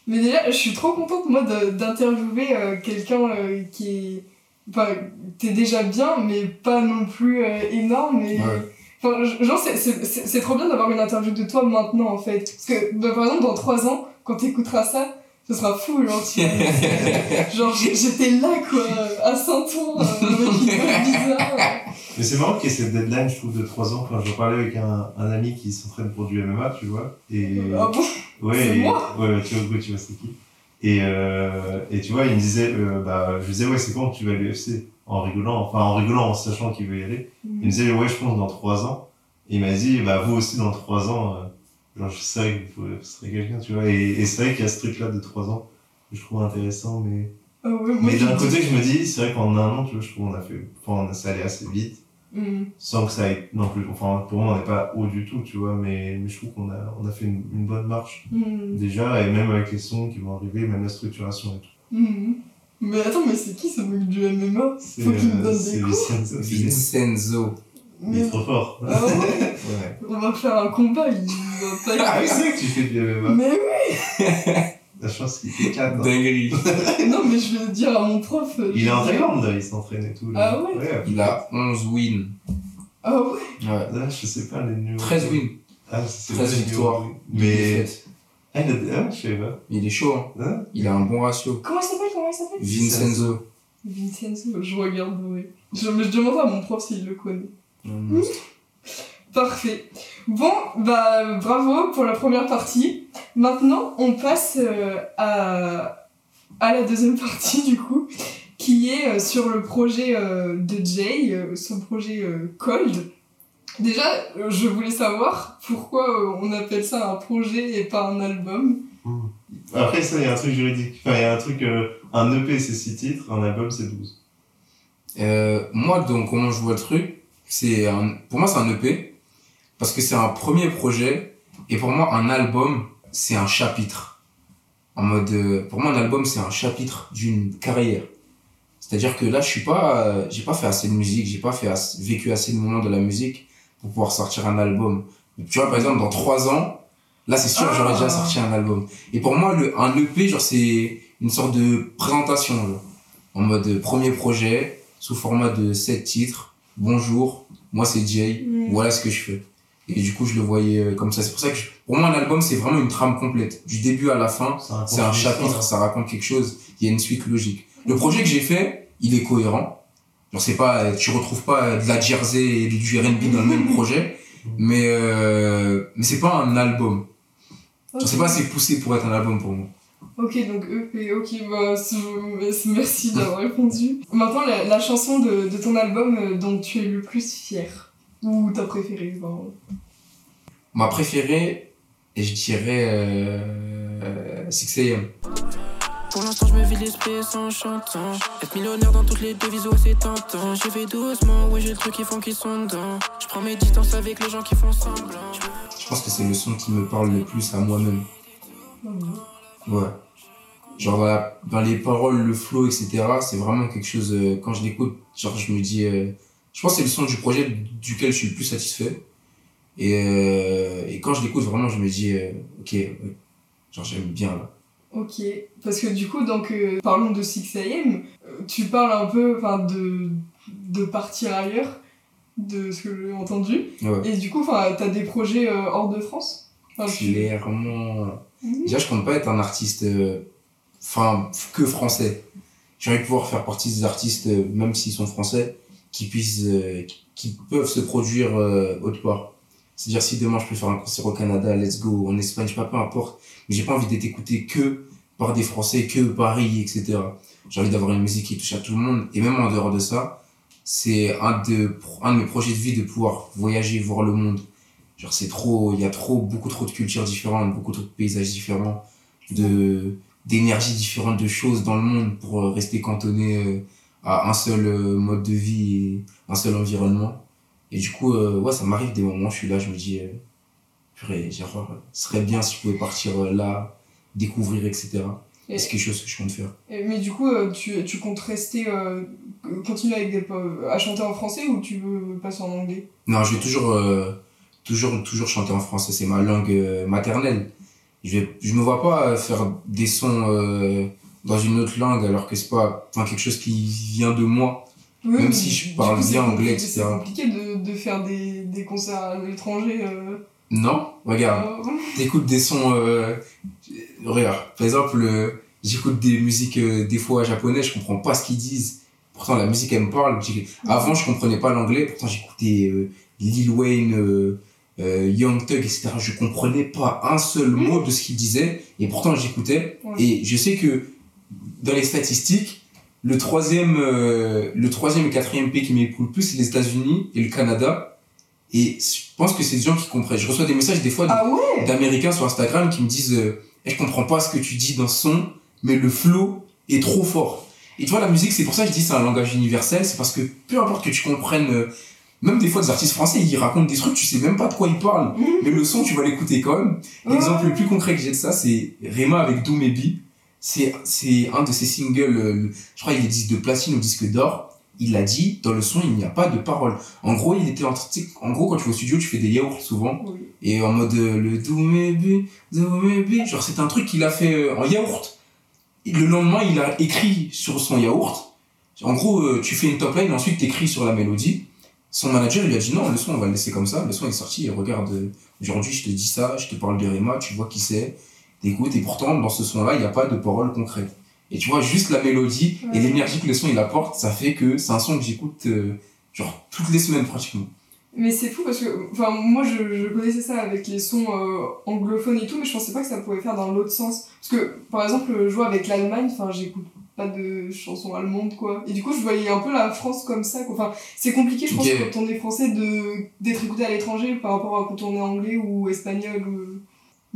Mais déjà, je suis trop contente, moi, de- d'interviewer euh, quelqu'un euh, qui est. Enfin, t'es déjà bien, mais pas non plus euh, énorme. Et... Ouais. Enfin, genre, c'est- c'est c'est- c'est trop bien d'avoir une interview de toi maintenant, en fait. Parce que, bah, par exemple, dans 3 ans, quand t'écouteras ça, ce sera fou, genre, tu [LAUGHS] Genre, j'étais là, quoi, à Saint-Ouen, euh, avec une voix bizarre. Mais c'est marrant qu'il y ait cette deadline, je trouve, de 3 ans. Enfin, je parlais avec un, un ami qui s'entraîne pour du MMA, tu vois. Et, Ah bon? Ouais, c'est et- moi? ouais, tu vois, tu vois c'est qui. Et, euh, et tu vois, il me disait, euh, bah, je lui disais, ouais, c'est quand tu vas à l'UFC En rigolant, enfin, en rigolant, en sachant qu'il veut y aller. Il me disait, ouais, je pense dans 3 ans. Et il m'a dit, bah, vous aussi, dans 3 ans, euh, genre, je sais que vous serez quelqu'un, tu vois. Et, et c'est vrai qu'il y a ce truc-là de 3 ans que je trouve intéressant, mais. Ah ouais, Mais d'un côté, je me dis, c'est vrai qu'en un an, tu vois, je trouve qu'on a fait, enfin, ça allait assez vite, Hmm. sans que ça ait non plus, enfin, pour moi, on n'est pas haut du tout, tu vois, mais, mais je trouve qu'on a, on a fait une, une bonne marche, Hmm. déjà, et même avec les sons qui vont arriver, même la structuration et tout. Hmm. Mais attends, mais c'est qui ce mec du MMA C'est, Faut qu'il me euh, donne c'est des coups. Vincenzo, c'est- Vincenzo. il est trop fort. Ah ouais? [LAUGHS] Ouais. On va faire un combat, il va pas Ah oui, c'est vrai que tu fais du MMA. Mais oui [LAUGHS] La chance qu'il fait 4 Dinguerie. [LAUGHS] Non, mais je vais dire à mon prof. Il je est en Thaïlande, il s'entraîne et tout. là. Ah ouais Il a 11 wins. Ah ouais Ouais. Là, je sais pas les numéros. 13 wins. Ah, c'est 13 les victoires. Mais. Ah, il a... ah, je sais pas. Il est chaud, hein. Hein Il a un bon ratio. Comment il s'appelle Comment il s'appelle Vincenzo. Vincenzo, je regarderai. Je, mais je demande à mon prof s'il le connaît. Parfait. Bon, bah bravo pour la première partie. Maintenant, on passe euh, à, à la deuxième [LAUGHS] partie du coup, qui est euh, sur le projet euh, de Jay, euh, son projet euh, Cold. Déjà, euh, je voulais savoir pourquoi euh, on appelle ça un projet et pas un album. Après, ça, il y a un truc juridique. Enfin, il y a un truc. euh, un EP, c'est 6 titres, un album, c'est 12. Euh, moi, donc, comment je vois le truc, c'est un, pour moi, c'est un EP, parce que c'est un premier projet, et pour moi, un album, c'est un chapitre. En mode, euh, pour moi, un album, c'est un chapitre d'une carrière. C'est-à-dire que là, je suis pas, euh, j'ai pas fait assez de musique, j'ai pas fait assez- vécu assez de moments de la musique pour pouvoir sortir un album. Tu vois, par exemple, dans trois ans, là, c'est sûr, j'aurais Ah. déjà sorti un album. Et pour moi, le, un EP, genre, c'est une sorte de présentation, genre. En mode euh, premier projet, sous format de 7 titres. Bonjour, moi c'est Jay, voilà ce que je fais. Et du coup, je le voyais euh, comme ça. C'est pour ça que, je- pour moi, un album, c'est vraiment une trame complète. Du début à la fin, c'est un chapitre, ça raconte quelque chose, il y a une suite logique. Le projet que j'ai fait, il est cohérent. Genre, c'est pas, tu retrouves pas de la Jersey et du R&B dans le même projet, mais, euh, mais c'est pas un album. Je sais pas assez poussé pour être un album pour moi. Ok, donc EP, ok, bah, c'est- c'est- merci d'avoir répondu. Maintenant, la, la chanson de, de ton album euh, dont tu es le plus fier, ou ta préférée, ben, Ma préférée, et je dirais, euh, 6am. Pour l'instant, je me vide l'esprit en chantant. Être millionnaire dans toutes les devises, ouais, c'est tentant. J'y vais doucement, ouais, j'ai le truc qui font qui sont dedans. Je prends mes distances avec les gens qui font semblant. Je pense que c'est le son qui me parle le plus à moi-même. Ouais. Genre dans, la- dans les paroles, le flow, etc. C'est vraiment quelque chose, euh, quand je l'écoute, genre je me dis... euh, je pense que c'est le son du projet duquel je suis le plus satisfait. Et, euh, et quand je l'écoute, vraiment, je me dis, euh, ok, ouais. genre j'aime bien là. Ok, parce que du coup, donc, euh, parlons de 6am, euh, tu parles un peu de, de partir ailleurs, de ce que j'ai entendu, Ouais. et du coup, t'as des projets hors de France? Clairement. Mhm. Déjà, je compte pas être un artiste, enfin, que français. J'ai envie de pouvoir faire partie des artistes, même s'ils sont français, qui puissent, euh, qui- peuvent se produire euh, autre part. C'est-à-dire, si demain je peux faire un concert au Canada, let's go, en Espagne, je sais pas, peu importe. Mais j'ai pas envie d'être écouté que par des Français, que Paris, etc. J'ai envie d'avoir une musique qui touche à tout le monde. Et même en dehors de ça, c'est un de, un de mes projets de vie de pouvoir voyager, voir le monde. Genre, c'est trop, il y a trop, beaucoup trop de cultures différentes, beaucoup trop de paysages différents, de, d'énergie différente, de choses dans le monde pour euh, rester cantonné à un seul euh, mode de vie et un seul environnement. Et du coup, euh, ouais, ça m'arrive des moments, je suis là, je me dis, euh, purée, genre, ce serait bien si je pouvais partir euh, là, découvrir, etc. Et- c'est quelque chose que je compte faire. Et- Mais du coup, tu, tu comptes rester, continuer avec des, à chanter en français ou tu veux passer en anglais? Non, je vais toujours, toujours, toujours chanter en français. C'est ma langue maternelle. Je vais, je me vois pas faire des sons dans une autre langue alors que c'est pas, enfin, quelque chose qui vient de moi. Oui, Même si je parle c'est bien anglais, C'est etc. compliqué de, de faire des, des concerts à l'étranger. Euh, Non, regarde, euh, t'écoutes des sons, euh, regarde, par exemple, euh, j'écoute des musiques des fois japonais, je comprends pas ce qu'ils disent. Pourtant, la musique, elle me parle. Avant, je comprenais pas l'anglais, pourtant j'écoutais Lil Wayne, euh, Young Thug, etc. Je comprenais pas un seul mot de ce qu'il disait, et pourtant j'écoutais. Ouais. Et je sais que dans les statistiques, le troisième, euh, le troisième et quatrième pays qui m'écoute le plus, c'est les États-Unis et le Canada. Et je pense que c'est des gens qui comprennent. Je reçois des messages des fois Ah ouais? d'Américains sur Instagram qui me disent euh, Eh, Je comprends pas ce que tu dis dans ce son, mais le flow est trop fort. Et tu vois, la musique, c'est pour ça que je dis c'est un langage universel, c'est parce que peu importe que tu comprennes, euh, même des fois des artistes français, ils racontent des trucs, tu sais même pas de quoi ils parlent, Mhm. mais le son, tu vas l'écouter quand même. L'exemple le plus concret que j'ai de ça, c'est Rema avec Do Maybe. C'est, c'est un de ses singles, euh, je crois qu'il est disque de platine ou disque d'or. Il a dit, dans le son, il n'y a pas de parole. En gros, il était en en gros, quand tu vas au studio, tu fais des yaourts souvent. Oui. Et en mode euh, le do maybe, do maybe. Genre, c'est un truc qu'il a fait euh, en yaourt. Et le lendemain, il a écrit sur son yaourt. En gros, euh, tu fais une top line, ensuite t'écris sur la mélodie. Son manager, il lui a dit non, le son, on va le laisser comme ça. Le son est sorti, et regarde, aujourd'hui, je te dis ça, je te parle de Rema, tu vois qui c'est, t'écoutes, et pourtant, dans ce son-là, il n'y a pas de parole concrète. Et tu vois, juste la mélodie et l'énergie que le son il apporte, ça fait que c'est un son que j'écoute euh, genre toutes les semaines pratiquement. Mais c'est fou parce que, enfin, moi je, je connaissais ça avec les sons euh, anglophones et tout, mais je pensais pas que ça pouvait faire dans l'autre sens. Parce que, par exemple, je vois avec l'Allemagne, enfin, j'écoute pas de chansons allemandes, quoi. Et du coup, je voyais un peu la France comme ça, quoi. Enfin, c'est compliqué, je pense, quand on est français, de, d'être écouté à l'étranger par rapport à quand on est anglais ou espagnol. Ou...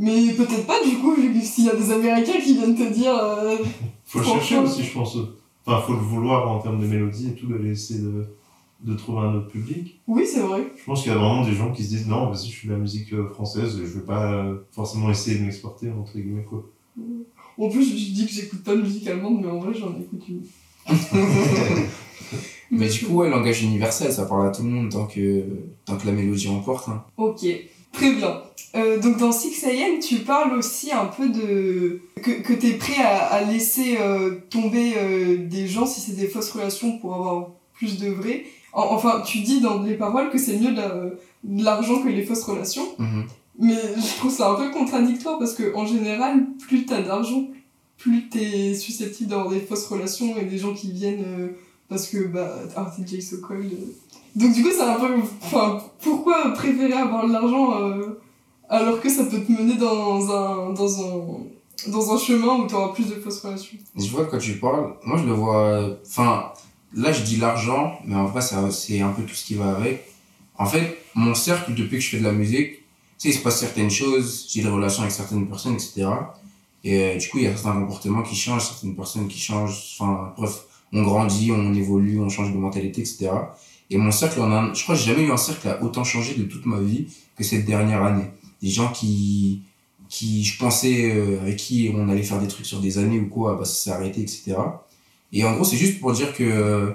Mais peut-être pas, du coup, vu que s'il y a des Américains qui viennent te dire. euh, Faut le chercher aussi, je pense. Enfin, faut le vouloir en termes de mélodie et tout, d'aller essayer de, de trouver un autre public. Oui, c'est vrai. Je pense qu'il y a vraiment des gens qui se disent non, vas-y, je suis de la musique euh, française, je vais pas euh, forcément essayer de m'exporter, entre guillemets, quoi. En plus, je dis que j'écoute pas de musique allemande, mais en vrai, j'en écoute une. [LAUGHS] Mais du coup, ouais, langage universel, ça parle à tout le monde tant que, tant que la mélodie emporte. Hein. Ok, très bien. Euh, donc dans 6am, tu parles aussi un peu de... que, que tu es prêt à, à laisser euh, tomber euh, des gens si c'est des fausses relations pour avoir plus de vrai. En- enfin, tu dis dans les paroles que c'est mieux de la- de l'argent que les fausses relations. Mhm. Mais je trouve ça un peu contradictoire parce que en général, plus t'as d'argent, plus t'es susceptible d'avoir des fausses relations et des gens qui viennent parce que bah ah c'est Jay so cold. euh. Donc du coup c'est un peu enfin pourquoi préférer avoir de l'argent euh, alors que ça peut te mener dans un dans un dans un chemin où t'auras plus de fausses relations? Je vois quoi tu parles. Moi, je le vois. Enfin, là, je dis l'argent, mais en vrai, c'est un peu tout ce qui va avec. En fait, mon cercle, depuis que je fais de la musique, tu sais, il se passe certaines choses, j'ai des relations avec certaines personnes, etc. Et euh, du coup, il y a certains comportements qui changent, certaines personnes qui changent. Enfin, bref, on grandit, on évolue, on change de mentalité, etc. Et mon cercle, on a, je crois que j'ai jamais eu un cercle a autant changé de toute ma vie que cette dernière année. Des gens qui, qui je pensais euh, avec qui on allait faire des trucs sur des années ou quoi, bah ça s'est arrêté, etc. Et en gros, c'est juste pour dire que euh,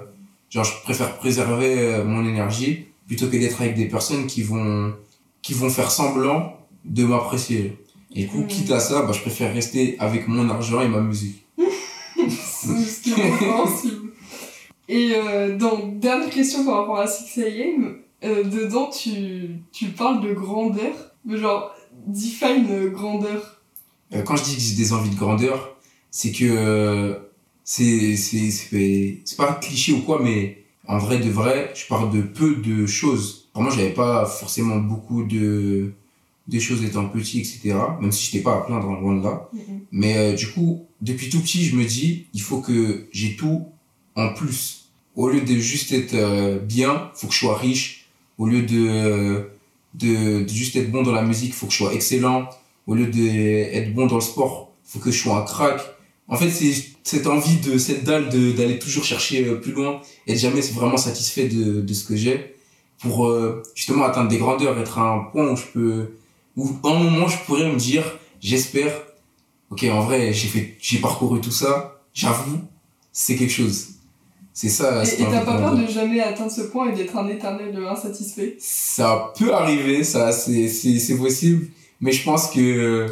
genre, je préfère préserver euh, mon énergie plutôt que d'être avec des personnes qui vont, qui vont faire semblant de m'apprécier. Et du coup, Mm. quitte à ça, bah, je préfère rester avec mon argent et ma musique. [LAUGHS] Et euh, dans dernière question par rapport à 6am, euh, dedans tu, tu parles de grandeur, genre define euh, grandeur. Quand je dis que j'ai des envies de grandeur, c'est que c'est c'est pas un cliché ou quoi, mais en vrai de vrai, je parle de peu de choses. Pour moi, j'avais pas forcément beaucoup de des choses étant petit, etc. Même si j'étais pas à plaindre loin de là. Mais euh, du coup, depuis tout petit, je me dis, il faut que j'ai tout en plus. Au lieu de juste être euh, bien, faut que je sois riche. Au lieu de, de, de juste être bon dans la musique, faut que je sois excellent. Au lieu d'être bon dans le sport, faut que je sois un crack. En fait, c'est cette envie de cette dalle de- d'aller toujours chercher euh, plus loin et de jamais vraiment satisfait de, de ce que j'ai pour euh, justement atteindre des grandeurs, être à un point où je peux, où à un moment je pourrais me dire, j'espère ok, en vrai, j'ai fait, j'ai parcouru tout ça, j'avoue, c'est quelque chose. C'est ça. Et t'as pas peur de jamais atteindre ce point et d'être un éternel insatisfait? Ça peut arriver, ça, c'est, c'est, c'est possible, mais je pense que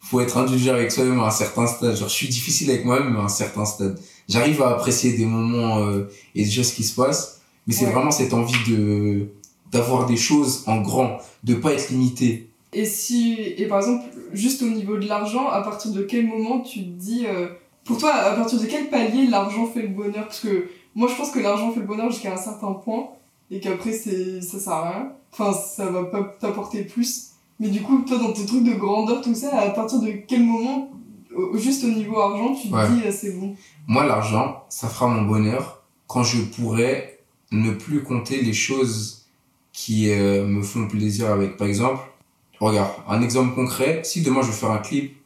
faut être indulgent avec soi-même à un certain stade. Genre, je suis difficile avec moi-même à un certain stade. J'arrive à apprécier des moments euh, et des choses qui se passent, mais c'est Ouais. vraiment cette envie de d'avoir des choses en grand, de pas être limité. Et si, et par exemple, juste au niveau de l'argent, à partir de quel moment tu te dis, euh, pour toi, à partir de quel palier l'argent fait le bonheur? Parce que moi, je pense que l'argent fait le bonheur jusqu'à un certain point, et qu'après, c'est, ça sert à rien. Enfin, ça va pas t'apporter plus. Mais du coup, toi, dans tes trucs de grandeur, tout ça, à partir de quel moment, juste au niveau argent, tu te Ouais. dis, ah, c'est bon? Moi, l'argent, ça fera mon bonheur quand je pourrai ne plus compter les choses qui euh, me font plaisir avec, par exemple, regarde, un exemple concret, si demain je veux faire un clip,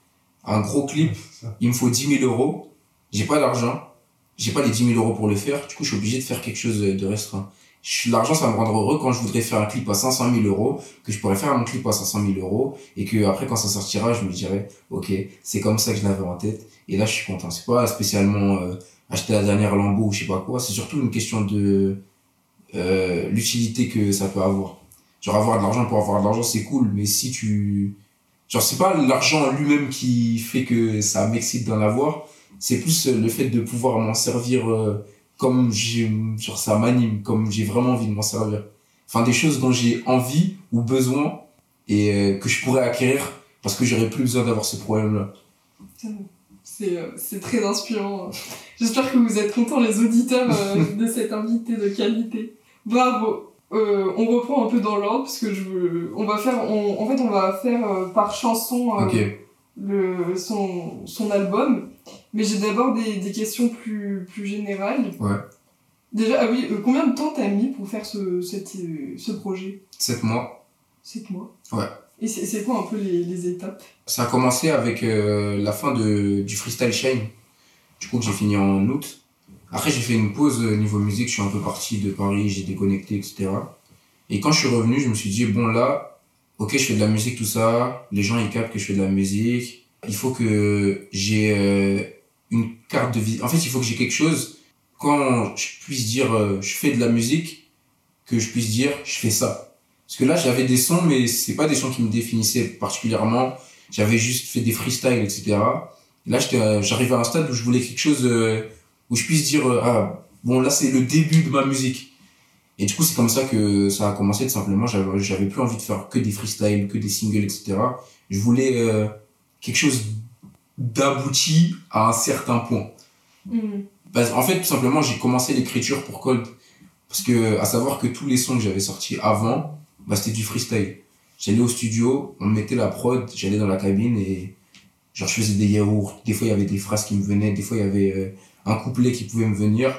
un gros clip, il me faut 10 000 euros, j'ai pas d'argent, j'ai pas les 10 000 euros pour le faire, du coup je suis obligé de faire quelque chose de restreint. L'argent, ça va me rendre heureux quand je voudrais faire un clip à 500 000 euros, que je pourrais faire mon clip à 500 000 euros, et que après quand ça sortira, je me dirais, ok, c'est comme ça que je l'avais en tête, et là je suis content. C'est pas spécialement euh, acheter la dernière Lambo ou je sais pas quoi, c'est surtout une question de euh, l'utilité que ça peut avoir. Genre avoir de l'argent pour avoir de l'argent, c'est cool, mais si tu... Genre c'est pas l'argent en lui-même qui fait que ça m'excite d'en avoir, c'est plus euh, le fait de pouvoir m'en servir euh, comme j'ai... Genre ça m'anime, comme j'ai vraiment envie de m'en servir. Enfin des choses dont j'ai envie ou besoin et euh, que je pourrais acquérir parce que j'aurais plus besoin d'avoir ce problème-là. C'est C'est très inspirant. J'espère que vous êtes contents, les auditeurs, [LAUGHS] de cet invité de qualité. Bravo. Euh, on reprend un peu dans l'ordre parce que je veux... on va faire on- en fait on va faire euh, par chanson euh, le son son album mais j'ai d'abord des, des questions plus plus générales Ouais. déjà ah oui combien de temps t'as mis pour faire ce cette, ce projet? 7 mois. sept mois Ouais. et c'est c'est quoi un peu les, les étapes? Ça a commencé avec la fin de, du freestyle Shine. Du coup, que j'ai fini en août. Après, j'ai fait une pause euh, niveau musique. Je suis un peu parti de Paris, j'ai déconnecté, etc. Et quand je suis revenu, je me suis dit, bon, là, ok, je fais de la musique, tout ça. Les gens, ils captent que je fais de la musique. Il faut que j'ai euh, une carte de vie. En fait, il faut que j'ai quelque chose. Quand je puisse dire, euh, je fais de la musique, que je puisse dire, je fais ça. Parce que là, j'avais des sons, mais c'est pas des sons qui me définissaient particulièrement j'avais juste fait des freestyles, etc. Et là, euh, j'arrivais à un stade où je voulais quelque chose euh, où je puisse dire, euh, ah, bon, là, c'est le début de ma musique. Et du coup, c'est comme ça que ça a commencé, tout simplement. J'avais, j'avais plus envie de faire que des freestyles, que des singles, etc. Je voulais euh, quelque chose d'abouti à un certain point. Bah, en fait, tout simplement, j'ai commencé l'écriture pour Cold. Parce que, à savoir que tous les sons que j'avais sortis avant, bah, c'était du freestyle. J'allais au studio, on mettait la prod, j'allais dans la cabine et genre je faisais des yaourts. Des fois, il y avait des phrases qui me venaient, des fois, il y avait euh, un couplet qui pouvait me venir.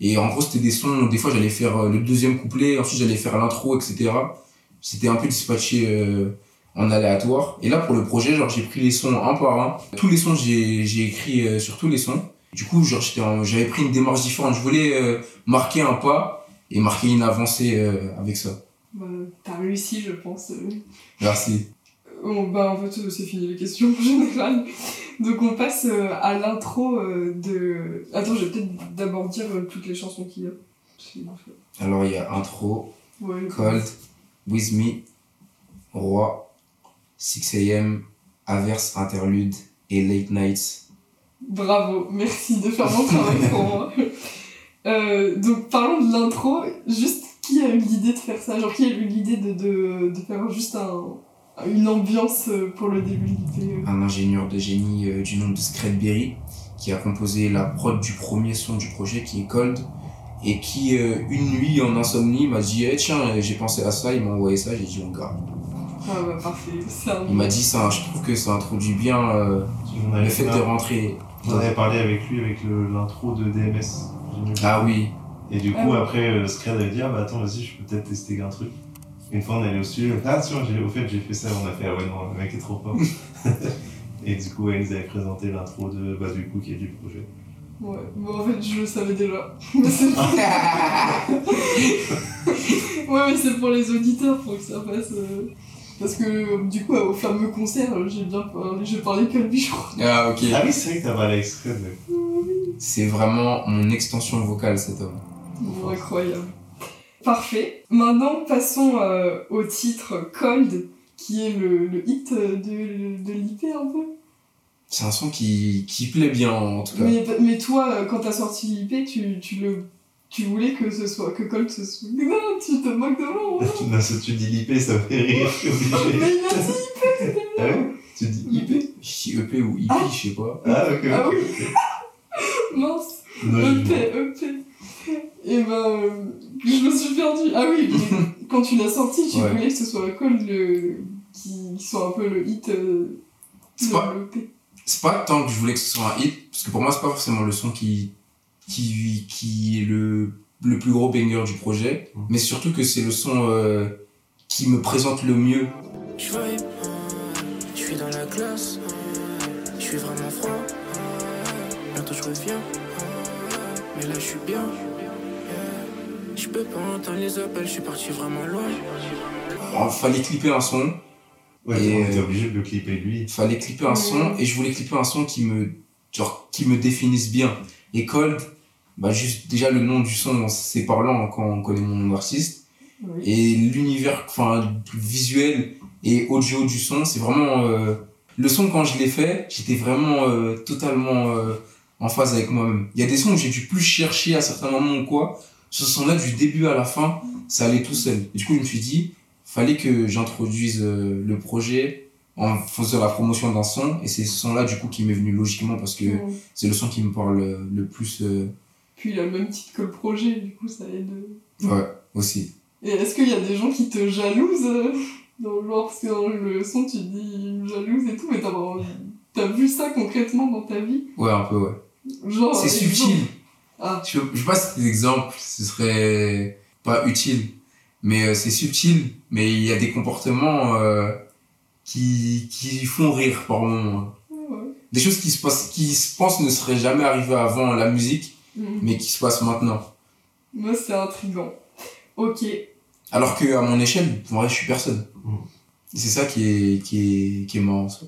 Et en gros, c'était des sons, des fois, j'allais faire euh, le deuxième couplet, ensuite, j'allais faire l'intro, etc. C'était un peu dispatché euh, en aléatoire. Et là, pour le projet, genre, j'ai pris les sons un par un. Tous les sons, j'ai j'ai écrit euh, sur tous les sons. Du coup, genre, j'étais en- j'avais pris une démarche différente. Je voulais euh, marquer un pas et marquer une avancée avec ça. bah, t'as réussi je pense. Merci. Bon, bah, en fait, euh, c'est fini les questions en général. Donc, on passe euh, à l'intro euh, de. Attends, je vais peut-être d'abord dire toutes les chansons qu'il y a. Alors, il y a intro, Ouais, Cold, With Me, Roi, 6am, Averse Interlude et Late Nights. Bravo, merci de faire mon travail pour moi. [LAUGHS] Euh, donc, parlons de l'intro. Juste, qui a eu l'idée de faire ça? Genre, qui a eu l'idée de, de, de faire juste un, une ambiance euh, pour le début de l'idée Un ingénieur de génie euh, du nom de Scredberry qui a composé la prod du premier son du projet qui est Cold et qui, euh, une nuit en insomnie, m'a dit Eh, Tiens, euh, j'ai pensé à ça, il m'a envoyé ça, j'ai dit On garde. Ah, bah, parfait. C'est un... Il m'a dit ça, je trouve que ça introduit bien euh, le fait de rentrer. on avait parlé avec lui avec l'intro de DMS. Ah oui, Et du coup, Ah après, euh, Scred avait dit Ah bah attends, vas-y, je peux peut-être tester un truc. Une fois, on est allé au studio, ah tiens, j'ai- au fait, j'ai fait ça, on a fait Ah ouais, non, le mec est trop fort. [LAUGHS] Et du coup, ouais, ils avaient présenté l'intro de, bah, du coup, qui est du projet. Ouais, bon, en fait, je le savais déjà. [LAUGHS] Mais c'est- [LAUGHS] ouais, mais c'est pour les auditeurs, pour que ça passe. euh, Parce que, du coup, au fameux concert, j'ai bien parlé, j'ai parlé que lui, je crois. ah ok. Ah oui, c'est vrai que t'as parlé Scred, ouais. C'est vraiment mon extension vocale cet homme. Bon, incroyable. Parfait. Maintenant, passons euh, au titre Cold, qui est le, le hit euh, de, de l'IP un peu. C'est un son qui, qui plaît bien en tout cas. Mais, mais toi, euh, quand t'as sorti l'IP, tu, tu, le, tu voulais que ce soit, que Cold se soit. [LAUGHS] Non, tu te moques de moi. hein. [LAUGHS] Non, si tu dis l'IP, ça fait rire, je suis obligé. [LAUGHS] Mais il a dit Ah ouais Tu dis IP Je dis EP ou IP, je sais pas. Ah, ok, ok. Ah oui. ok. mince. Non, EP, EP. Et ben, je me suis perdue. Ah oui, mais [LAUGHS] quand tu l'as sorti, tu Ouais. voulais que ce soit Cold le, qui, qui soit un peu le hit euh, C'est pas- l'EP. C'est pas tant que je voulais que ce soit un hit, parce que pour moi, c'est pas forcément le son qui, qui, qui est le, le plus gros banger du projet, Mm. mais surtout que c'est le son euh, qui me présente le mieux. Je suis dans la classe, je suis vraiment froid. Bientôt je reviens, mais là je suis bien. Je peux pas entendre les appels, je suis parti vraiment loin. Il fallait clipper un son, Ouais, Et, on était obligé de le clipper lui. il fallait clipper un son, et je voulais clipper un son qui me, genre, qui me définisse bien. Et Cold, bah juste déjà le nom du son, c'est parlant quand on connaît mon nom d'artiste. Oui. et l'univers enfin visuel et audio du son c'est vraiment euh, le son quand je l'ai fait j'étais vraiment euh, totalement euh, en phase avec moi-même il y a des sons où j'ai dû plus chercher à certains moments ou quoi ce son là du début à la fin ça allait tout seul et du coup je me suis dit fallait que j'introduise euh, le projet en faisant la promotion d'un son, et c'est ce son-là, du coup, qui m'est venu logiquement parce que c'est le son qui me parle euh, le plus, euh, Puis il a le même titre que le projet, du coup ça aide. ouais, aussi. Et est-ce qu'il y a des gens qui te jalousent dans le genre, parce que dans le son tu dis jalouse et tout, mais t'as vu ça concrètement dans ta vie? Ouais, un peu, ouais. Genre. C'est subtil. Ah, Je, je sais pas si des exemples, ce serait pas utile, mais euh, c'est subtil, mais il y a des comportements euh, qui, qui font rire par moments. ouais. Des choses qui se passent, qui se pensent ne seraient jamais arrivées avant la musique, Mm. mais qui se passent maintenant. Moi c'est intriguant. Ok. Alors que à mon échelle, en vrai, je suis personne. Mm. C'est ça qui est, qui est, qui est marrant. ça.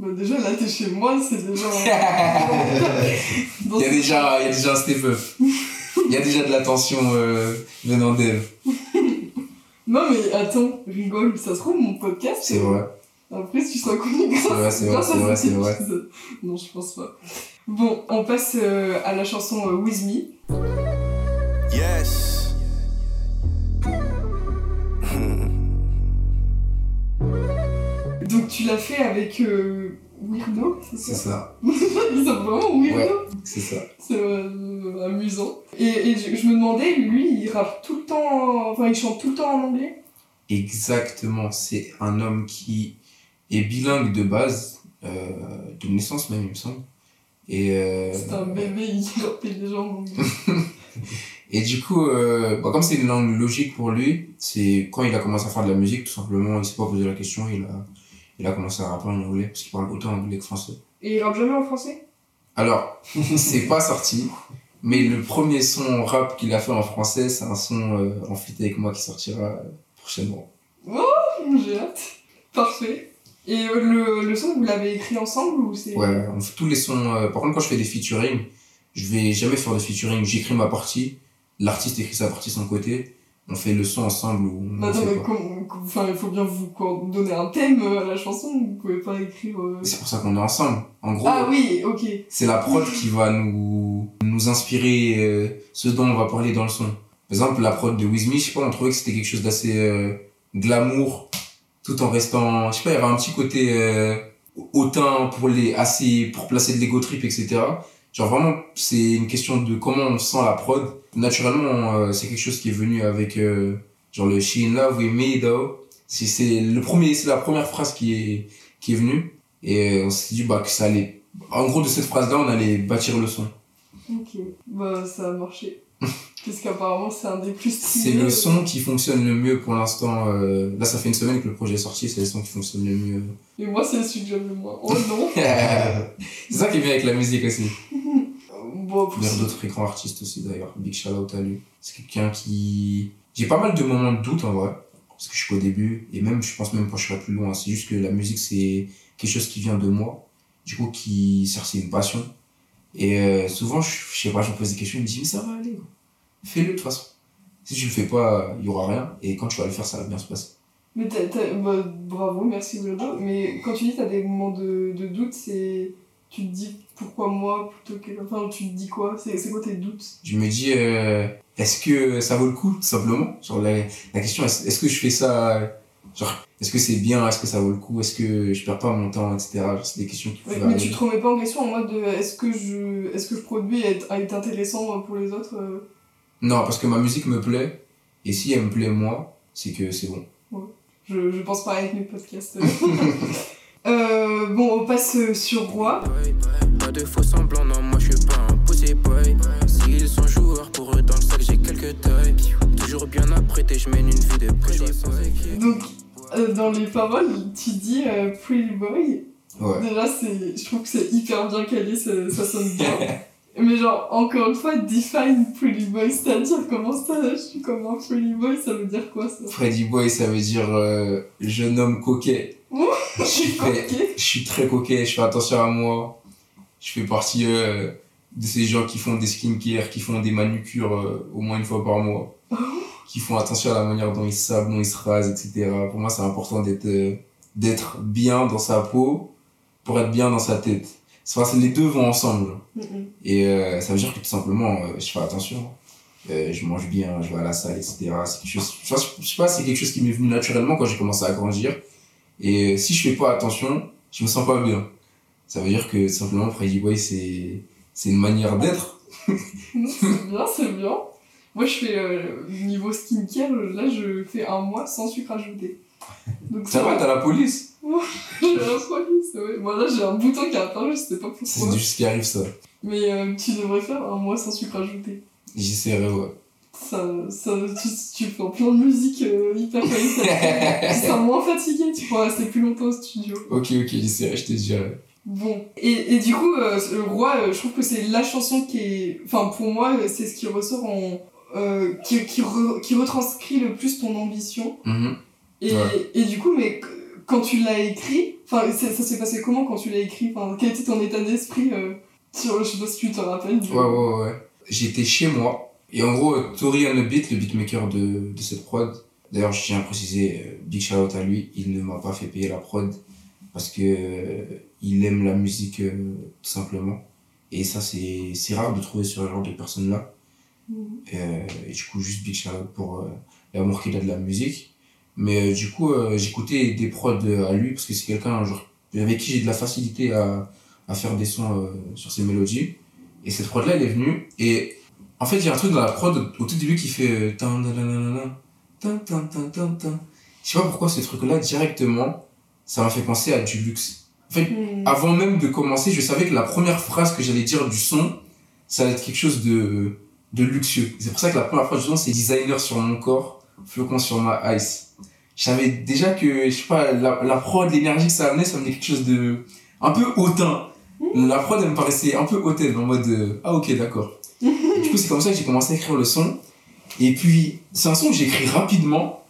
Bah déjà là t'es chez moi, c'est déjà. [LAUGHS] Il y a déjà, il y a déjà un step up. Il y a déjà de l'attention euh, venant d'elle. Non mais attends, rigole, ça se trouve mon podcast. C'est vrai. Après tu seras connu grâce, vrai, c'est vrai, grâce à vrai, cet vrai. épisode. Non je pense pas. Bon, on passe euh, à la chanson euh, With Me. Yes. Tu l'as fait avec euh, Weirdo, c'est C'est ça [LAUGHS] ça. Ils sont vraiment Weirdo? Ouais. C'est ça. C'est euh, amusant. Et, et je, je me demandais, lui, il rappe tout le temps, enfin il chante tout le temps en anglais? Exactement. C'est un homme qui est bilingue de base, euh, de naissance même, il me semble. Et, euh, C'est un bébé, il [LAUGHS] déjà en anglais. [LAUGHS] et du coup, euh, bah, comme c'est une langue logique pour lui, c'est quand il a commencé à faire de la musique, tout simplement, il s'est pas posé la question, il a, il a commencé à rapper en anglais, parce qu'il parle autant anglais que français. Et il rappe jamais en français? Alors, [LAUGHS] c'est pas sorti, mais le premier son rap qu'il a fait en français, c'est un son euh, en feat avec moi qui sortira euh, prochainement. J'ai hâte. Parfait. Et euh, le, le son, vous l'avez écrit ensemble ou c'est... Ouais, on fait tous les sons. euh, par contre, quand je fais des featuring, je vais jamais faire de featuring. J'écris ma partie, l'artiste écrit sa partie de son côté, on fait le son ensemble ou on attends, mais enfin, il faut bien vous donner un thème euh, à la chanson, vous pouvez pas écrire... euh, C'est pour ça qu'on est ensemble. En gros, Ah oui, ok. c'est la prod qui va nous, nous inspirer euh, ce dont on va parler dans le son. Par exemple, la prod de With Me, je sais pas, on trouvait que c'était quelque chose d'assez euh, glamour, tout en restant, je sais pas, il y avait un petit côté euh, hautain pour les, assez, pour placer de l'ego trip, etc. Genre vraiment, c'est une question de comment on sent la prod. Naturellement, euh, c'est quelque chose qui est venu avec, euh, genre le She in Love with Me, though. C'est, c'est le premier, c'est la première phrase qui est, qui est venue. Et euh, on s'est dit, bah, que ça allait, en gros, de cette phrase-là, on allait bâtir le son. Ok. Bah, ça a marché. [LAUGHS] Parce qu'apparemment, c'est un des plus C'est le son qui fonctionne le mieux pour l'instant. euh, là, ça fait une semaine que le projet est sorti, c'est le son qui fonctionne le mieux. Et moi, c'est celui que j'aime le moins. Oh non [LAUGHS] c'est ça qui est bien avec la musique aussi. Il y a d'autres grands artistes aussi d'ailleurs. Big shout out à lui. C'est quelqu'un qui. J'ai pas mal de moments de doute en vrai. Parce que je suis qu'au début. Et même, je pense même quand je serai plus loin. C'est juste que la musique, c'est quelque chose qui vient de moi. Du coup, qui. C'est une passion. Et euh, souvent, je, je sais pas, je me pose des questions. Je me dis, mais ça va aller. Fais-le de toute façon. Si tu le fais pas, il y aura rien. Et quand tu vas le faire, ça va bien se passer. Mais t'as, t'as- bah, bravo, merci Wildo. Mais quand tu dis que t'as des moments de, de doute, c'est. Tu te dis pourquoi moi plutôt que. Enfin, tu te dis quoi? C'est, quoi tes doutes? Je me dis euh, est-ce que ça vaut le coup tout simplement? Genre la, la question est est-ce que je fais ça euh, genre est-ce que c'est bien? Est-ce que ça vaut le coup? Est-ce que je perds pas mon temps etc c'est des questions qui Ouais, Mais tu te remets pas en question en mode de, est-ce que je, est-ce que je produis est, est intéressant pour les autres euh? Non parce que ma musique me plaît et si elle me plaît moi c'est que c'est bon. Je, je pense pas avec mes podcasts. [LAUGHS] euh, bon, on passe euh, sur Roi. Pas de faux semblants, non, moi je suis pas un posé boy. S'ils sont joueurs, pour eux dans le sac j'ai quelques tailles. Toujours bien apprêté, je mène une vie de pretty boy. Donc, euh, dans les paroles, tu dis euh, Pretty Boy. ouais Déjà, c'est, je trouve que c'est hyper bien calé, ça, ça sonne bien. [LAUGHS] Mais genre, encore une fois, define Pretty Boy, c'est-à-dire comment ça, je suis comme un Pretty Boy, ça veut dire quoi ça? Freddy Boy ça veut dire euh, jeune homme coquet Ouh, je suis très je suis très coquet je fais attention à moi je fais partie euh, de ces gens qui font des skincare qui font des manucures euh, au moins une fois par mois qui font attention à la manière dont ils savent, dont ils se rasent, etc. Pour moi, c'est important d'être euh, d'être bien dans sa peau pour être bien dans sa tête. Enfin, les deux vont ensemble. Mm. Et ça veut dire que tout simplement, je fais attention. Euh, je mange bien, je vais à la salle, etc. Chose, je sais pas, c'est quelque chose qui m'est venu naturellement quand j'ai commencé à grandir. Et si je fais pas attention, je me sens pas bien. Ça veut dire que simplement Freddy Boy, c'est, c'est une manière d'être. [LAUGHS] Non, c'est bien, c'est bien. Moi, je fais euh, niveau skincare, là, je fais un mois sans sucre ajouté. Donc, Ça va, t'as la police. [LAUGHS] j'ai la police, ouais. Moi, là, j'ai un bouton qui a apparu, je sais pas C'est pourquoi. du ce qui arrive, ça. Mais euh, tu devrais faire un mois sans sucre ajouté. J'essaierai, ouais. Ça, ça, tu, tu fais plein de musique euh, hyper tu seras moins fatigué, tu pourras rester plus longtemps au studio. Ok, ok, j'essaierai, je te dirai. Bon, et, et du coup, euh, le roi, euh, je trouve que c'est la chanson qui est. Enfin, pour moi, euh, c'est ce qui ressort en. qui, qui, re- qui retranscrit le plus ton ambition. Mhm. Et, Ouais. et du coup, mais qu- quand tu l'as écrit, enfin, ça, ça s'est passé comment quand tu l'as écrit? Enfin, quel était ton état d'esprit sur, Je sais pas si tu te rappelles. du- Ouais, ouais, ouais. J'étais chez moi. Et en gros, Tori on the beat, le beatmaker de, de cette prod. D'ailleurs, je tiens à préciser, euh, big shout out à lui, il ne m'a pas fait payer la prod parce que euh, il aime la musique euh, tout simplement. Et ça, c'est c'est rare de trouver ce genre de personnes-là. Mhm. Euh, et du coup, juste big shout out pour euh, l'amour qu'il a de la musique. Mais euh, du coup, euh, j'écoutais des prods à lui parce que c'est quelqu'un genre, avec qui j'ai de la facilité à, à faire des sons euh, sur ses mélodies. Et cette prod là, elle est venue. Et en fait, il y a un truc dans la prod au tout début qui fait. Je sais pas pourquoi ce truc-là, directement, ça m'a fait penser à du luxe. En fait, hmm. avant même de commencer, je savais que la première phrase que j'allais dire du son, ça allait être quelque chose de, de luxueux. C'est pour ça que la première phrase du son, c'est designer sur mon corps, flocon sur ma ice. Je savais déjà que, je sais pas, la, la prod, l'énergie que ça amenait, ça amenait quelque chose de un peu hautain. Hmm. La prod, elle me paraissait un peu hautaine, en mode, euh, ah ok, d'accord. [LAUGHS] Du coup, c'est comme ça que j'ai commencé à écrire le son. Et puis, c'est un son que j'ai écrit rapidement,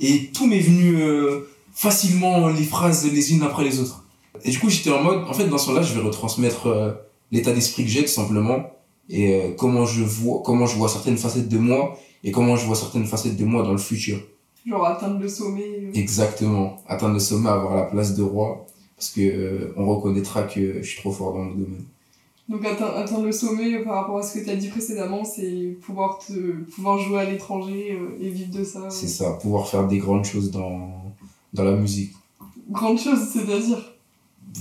et tout m'est venu euh, facilement, les phrases les unes après les autres. Et du coup, j'étais en mode, en fait, dans ce son-là, je vais retransmettre euh, l'état d'esprit que j'ai, tout simplement, et euh, comment je vois, comment je vois certaines facettes de moi, et comment je vois certaines facettes de moi dans le futur. Genre atteindre le sommet. Exactement. Atteindre le sommet, avoir la place de roi, parce que on reconnaîtra que je suis trop fort dans le domaine. Donc atteindre, atteindre le sommet euh, par rapport à ce que tu as dit précédemment, c'est pouvoir, te, pouvoir jouer à l'étranger euh, et vivre de ça. C'est ça, pouvoir faire des grandes choses dans, dans la musique. Grande chose, c'est-à-dire?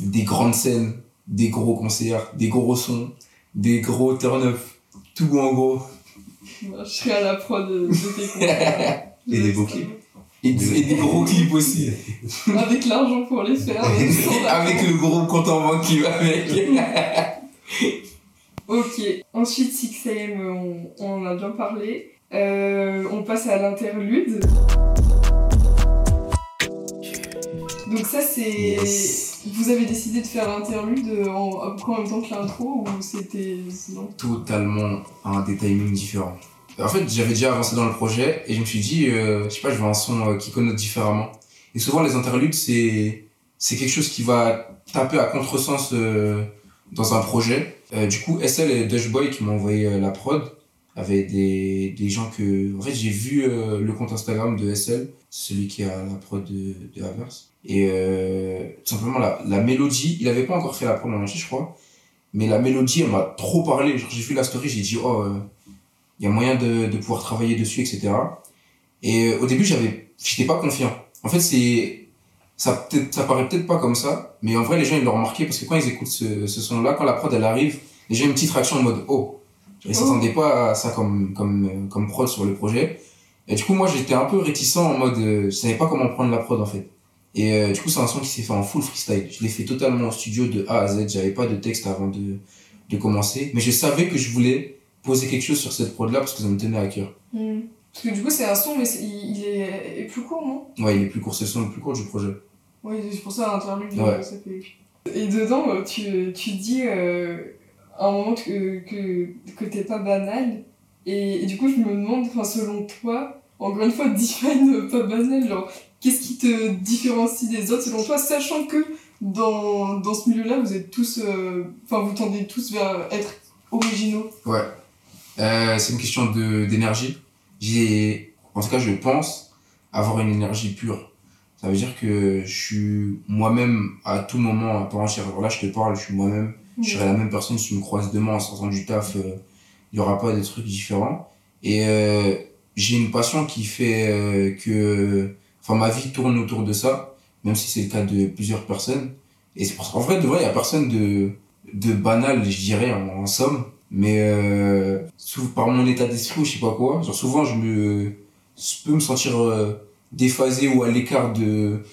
Des grandes scènes, des gros concerts, des gros sons, des gros turn-up, tout en gros. Je serai à la prod de, de tes concerts. [LAUGHS] Et des beaux clips. Et, et des gros clips aussi. Avec l'argent pour les faire. euh, la- [LAUGHS] avec le gros compte en banque qui va avec. [LAUGHS] [LAUGHS] Ok. Ensuite, 6am, on, on en a bien parlé. Euh, on passe à l'interlude. Donc ça, c'est... Yes. Vous avez décidé de faire l'interlude en, en même temps que l'intro ou c'était... Non Totalement un des timings différents. En fait, j'avais déjà avancé dans le projet et je me suis dit, euh, je sais pas, je veux un son euh, qui connote différemment. Et souvent, les interludes, c'est, c'est quelque chose qui va taper à contresens euh, dans un projet. Euh, du coup, SL et Dashboy qui m'ont envoyé euh, la prod avaient des, des gens que. En fait, j'ai vu euh, le compte Instagram de SL, celui qui a la prod de, de Averse. Et tout simplement, la, la mélodie, il avait pas encore fait la prod en je crois. Mais la mélodie, elle m'a trop parlé. J'ai vu la story, j'ai dit, oh, il y a moyen de, de pouvoir travailler dessus, etc. Et au début, j'avais, j'étais pas confiant. En fait, c'est, ça, ça paraît peut-être pas comme ça, mais en vrai, les gens, ils l'ont remarqué parce que quand ils écoutent ce, ce son-là, quand la prod, elle arrive, les gens ont une petite réaction en mode, oh. Ils s'attendaient pas à ça comme, comme, comme prod sur le projet. Et du coup, moi, j'étais un peu réticent en mode, euh, je savais pas comment prendre la prod, en fait. Et euh, du coup, c'est un son qui s'est fait en full freestyle. Je l'ai fait totalement au studio de A à Z. J'avais pas de texte avant de, de commencer. Mais je savais que je voulais poser quelque chose sur cette prod-là parce que ça me tenait à cœur. Hmm. Parce que du coup, c'est un son, mais il, il est, est plus court, non? Ouais, il est plus court, c'est le son le plus court du projet. Oui, c'est pour ça l'interlude, Ouais. euh, ça fait... Et dedans, euh, tu, tu dis euh, à un moment que, que, que t'es pas banal. Et, et du coup, je me demande, selon toi, encore une fois, [LAUGHS] define euh, pas banal, genre, qu'est-ce qui te différencie des autres selon toi, sachant que dans, dans ce milieu-là, vous êtes tous, euh, enfin, vous tendez tous vers être originaux. Ouais. Euh, c'est une question d'énergie. J'ai, en tout cas, je pense avoir une énergie pure. Ça veut dire que je suis moi-même à tout moment part entière. Alors là, je te parle, je suis moi-même. Je serai la même personne si tu me croises demain en sortant du taf. euh, Il y aura pas des trucs différents. Et euh, j'ai une passion qui fait euh, que, enfin, ma vie tourne autour de ça. même si c'est le cas de plusieurs personnes. Et c'est pour En vrai, de vrai, il n'y a personne de, de banal, je dirais, en, en somme. Mais euh, par mon état d'esprit ou je sais pas quoi, genre souvent je me je peux me sentir déphasé ou à l'écart de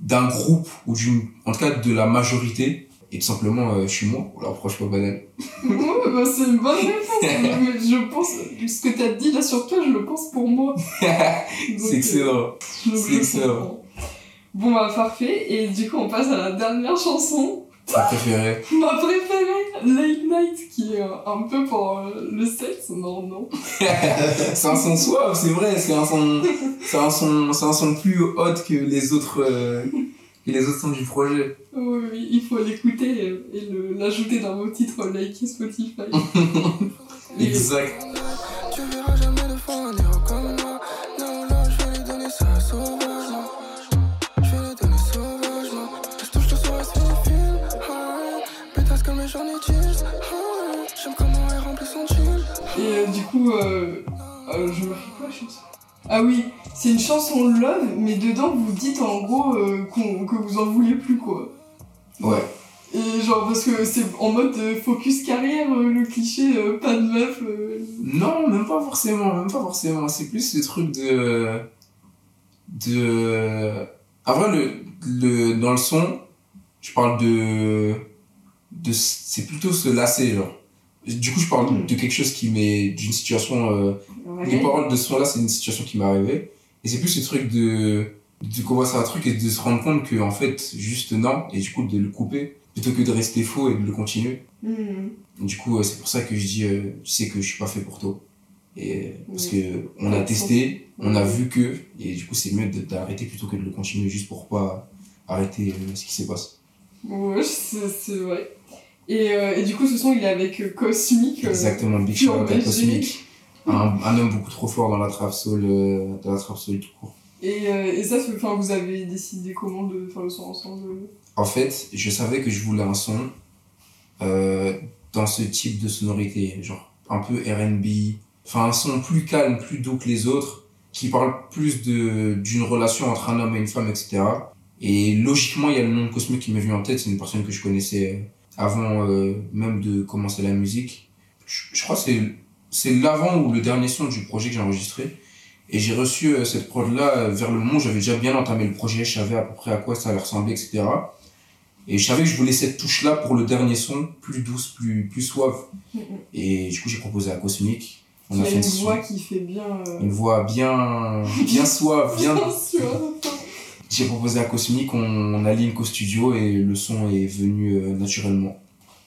d'un groupe ou d'une en tout cas de la majorité et tout simplement euh, je suis moi, on l'approche pas banal. [LAUGHS] Ouais, bah, c'est une bonne réponse. [LAUGHS] mais je pense, ce que t'as dit là sur toi, je le pense pour moi. [LAUGHS] Donc, c'est excellent. c'est excellent. Bon bah parfait, et du coup on passe à la dernière chanson, Ta préférée ma préférée, Late Night, qui est euh, un peu pour euh, le sexe, non, non. [LAUGHS] c'est un son suave, c'est vrai, c'est un son, c'est un son, c'est un son plus hot que les autres, euh, que les autres sons du projet. Oui, oui, il faut l'écouter et, et le- l'ajouter dans vos titres like Spotify. [LAUGHS] Et- Exact. Coup, euh, euh, je me quoi la chanson Ah oui, c'est une chanson love, mais dedans vous dites en gros euh, que vous en voulez plus quoi. Ouais. Et genre parce que c'est en mode focus carrière, le cliché pas de meuf. Non, même pas forcément, même pas forcément. C'est plus le truc de. de. En vrai, le, le, dans le son, je parle de. de c'est plutôt se lasser, genre. Du coup, je parle de quelque chose qui m'est. d'une situation. euh, les paroles de ce son-là, c'est une situation qui m'est arrivée. Et c'est plus ce truc de. de commencer un truc et de se rendre compte que, en fait, juste non, et du coup, de le couper, plutôt que de rester faux et de le continuer. Hmm. Du coup, euh, c'est pour ça que je dis, euh, tu sais que je suis pas fait pour toi. Et euh, parce que on a testé, on a vu que, et du coup, c'est mieux de- d'arrêter plutôt que de le continuer juste pour pas arrêter euh, ce qui se passe. Ouais, c'est c'est vrai. Et, euh, et du coup, ce son il est avec euh, Cosmic. euh, Exactement, Big Shout out à. Cosmic. Un, un homme beaucoup trop fort dans la trap soul, dans la trap soul tout court. Et, et ça, enfin, vous avez décidé comment de faire le son ensemble? En fait, je savais que je voulais un son dans ce type de sonorité, genre un peu R&B, enfin un son plus calme, plus doux que les autres, qui parle plus de d'une relation entre un homme et une femme, etc. Et logiquement, il y a le nom de Cosmic qui m'est venu en tête, c'est une personne que je connaissais avant euh, même de commencer la musique. Je, je crois que c'est c'est l'avant ou le dernier son du projet que j'ai enregistré. Et j'ai reçu euh, cette prod-là euh, vers le moment où j'avais déjà bien entamé le projet, je savais à peu près à quoi ça allait ressembler, etc. Et je savais que je voulais cette touche-là pour le dernier son, plus douce, plus, plus suave. Et du coup, j'ai proposé à Cosmic. On a fait une son- voix qui fait bien. une voix bien, bien [LAUGHS] suave, bien. J'ai proposé à Cosmic, on, on a ligne qu'au studio et le son est venu euh, naturellement.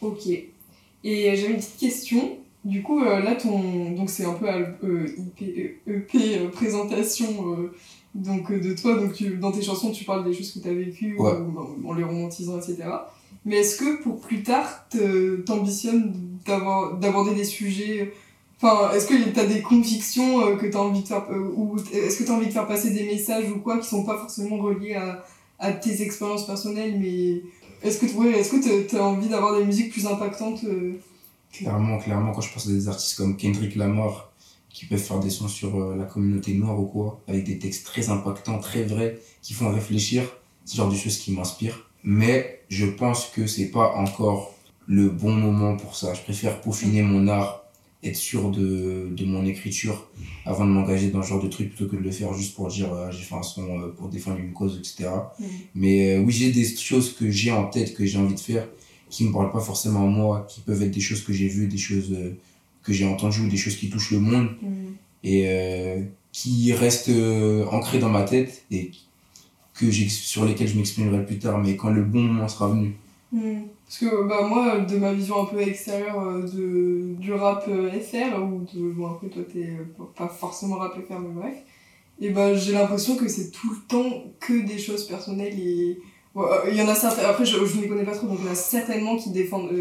Ok. Et j'avais une petite question. Du coup, euh, là, ton. Donc, c'est un peu euh, IP, EP euh, présentation euh, donc, de toi. Donc, tu- dans tes chansons, tu parles des choses que tu as vécues Ouais. en- les romantisant, etc. Mais est-ce que pour plus tard, t'ambitionnes d'aborder des sujets. Enfin, est-ce que tu as des convictions euh, que tu as envie de faire. euh, ou est-ce que tu as envie de faire passer des messages ou quoi qui sont pas forcément reliés à, à tes expériences personnelles, mais. Est-ce que, ouais, est-ce que tu as envie d'avoir des musiques plus impactantes euh, Clairement, clairement, quand je pense à des artistes comme Kendrick Lamar, qui peuvent faire des sons sur euh, la communauté noire ou quoi, avec des textes très impactants, très vrais, qui font réfléchir, c'est genre de choses qui m'inspirent. Mais je pense que c'est pas encore le bon moment pour ça. Je préfère peaufiner mon art, être sûr de, de mon écriture avant de m'engager dans ce genre de truc plutôt que de le faire juste pour dire euh, j'ai fait un son euh, pour défendre une cause, etc. Mhm. Mais euh, oui, j'ai des choses que j'ai en tête, que j'ai envie de faire, qui me parlent pas forcément à moi, qui peuvent être des choses que j'ai vues, des choses que j'ai entendues ou des choses qui touchent le monde et euh, qui restent ancrées dans ma tête et que sur lesquelles je m'exprimerai plus tard, mais quand le bon moment sera venu. Hmm. Parce que bah, moi, de ma vision un peu extérieure euh, de, du rap euh, FR, ou de, bon après toi t'es euh, pas forcément rap FR, mais bref, et bah j'ai l'impression que c'est tout le temps que des choses personnelles et il y en a certains, après je, ne les connais pas trop, donc il y en a certainement qui défendent,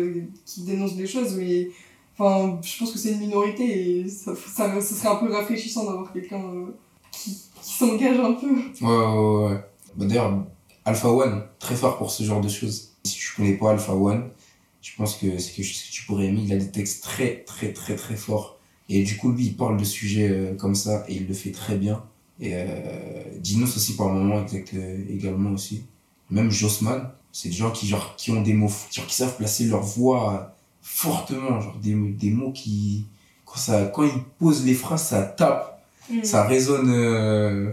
qui dénoncent des choses, mais enfin je pense que c'est une minorité et ça, ça, serait un peu rafraîchissant d'avoir quelqu'un qui, qui s'engage un peu. Ouais, ouais, ouais. Bah, D'ailleurs, Alpha One, très fort pour ce genre de choses. Tu connais pas Alpha One, je pense que c'est quelque chose que tu pourrais aimer. Il a des textes très, très, très, très forts. Et du coup, lui, il parle de sujets euh, comme ça et il le fait très bien. Et euh, Dinos aussi par moment exact, euh, également aussi. même Jossman, c'est des gens qui, genre, qui ont des mots, genre, qui savent placer leur voix fortement, genre des, des mots qui, quand, ça, quand ils posent les phrases, ça tape, Mm. ça résonne, euh,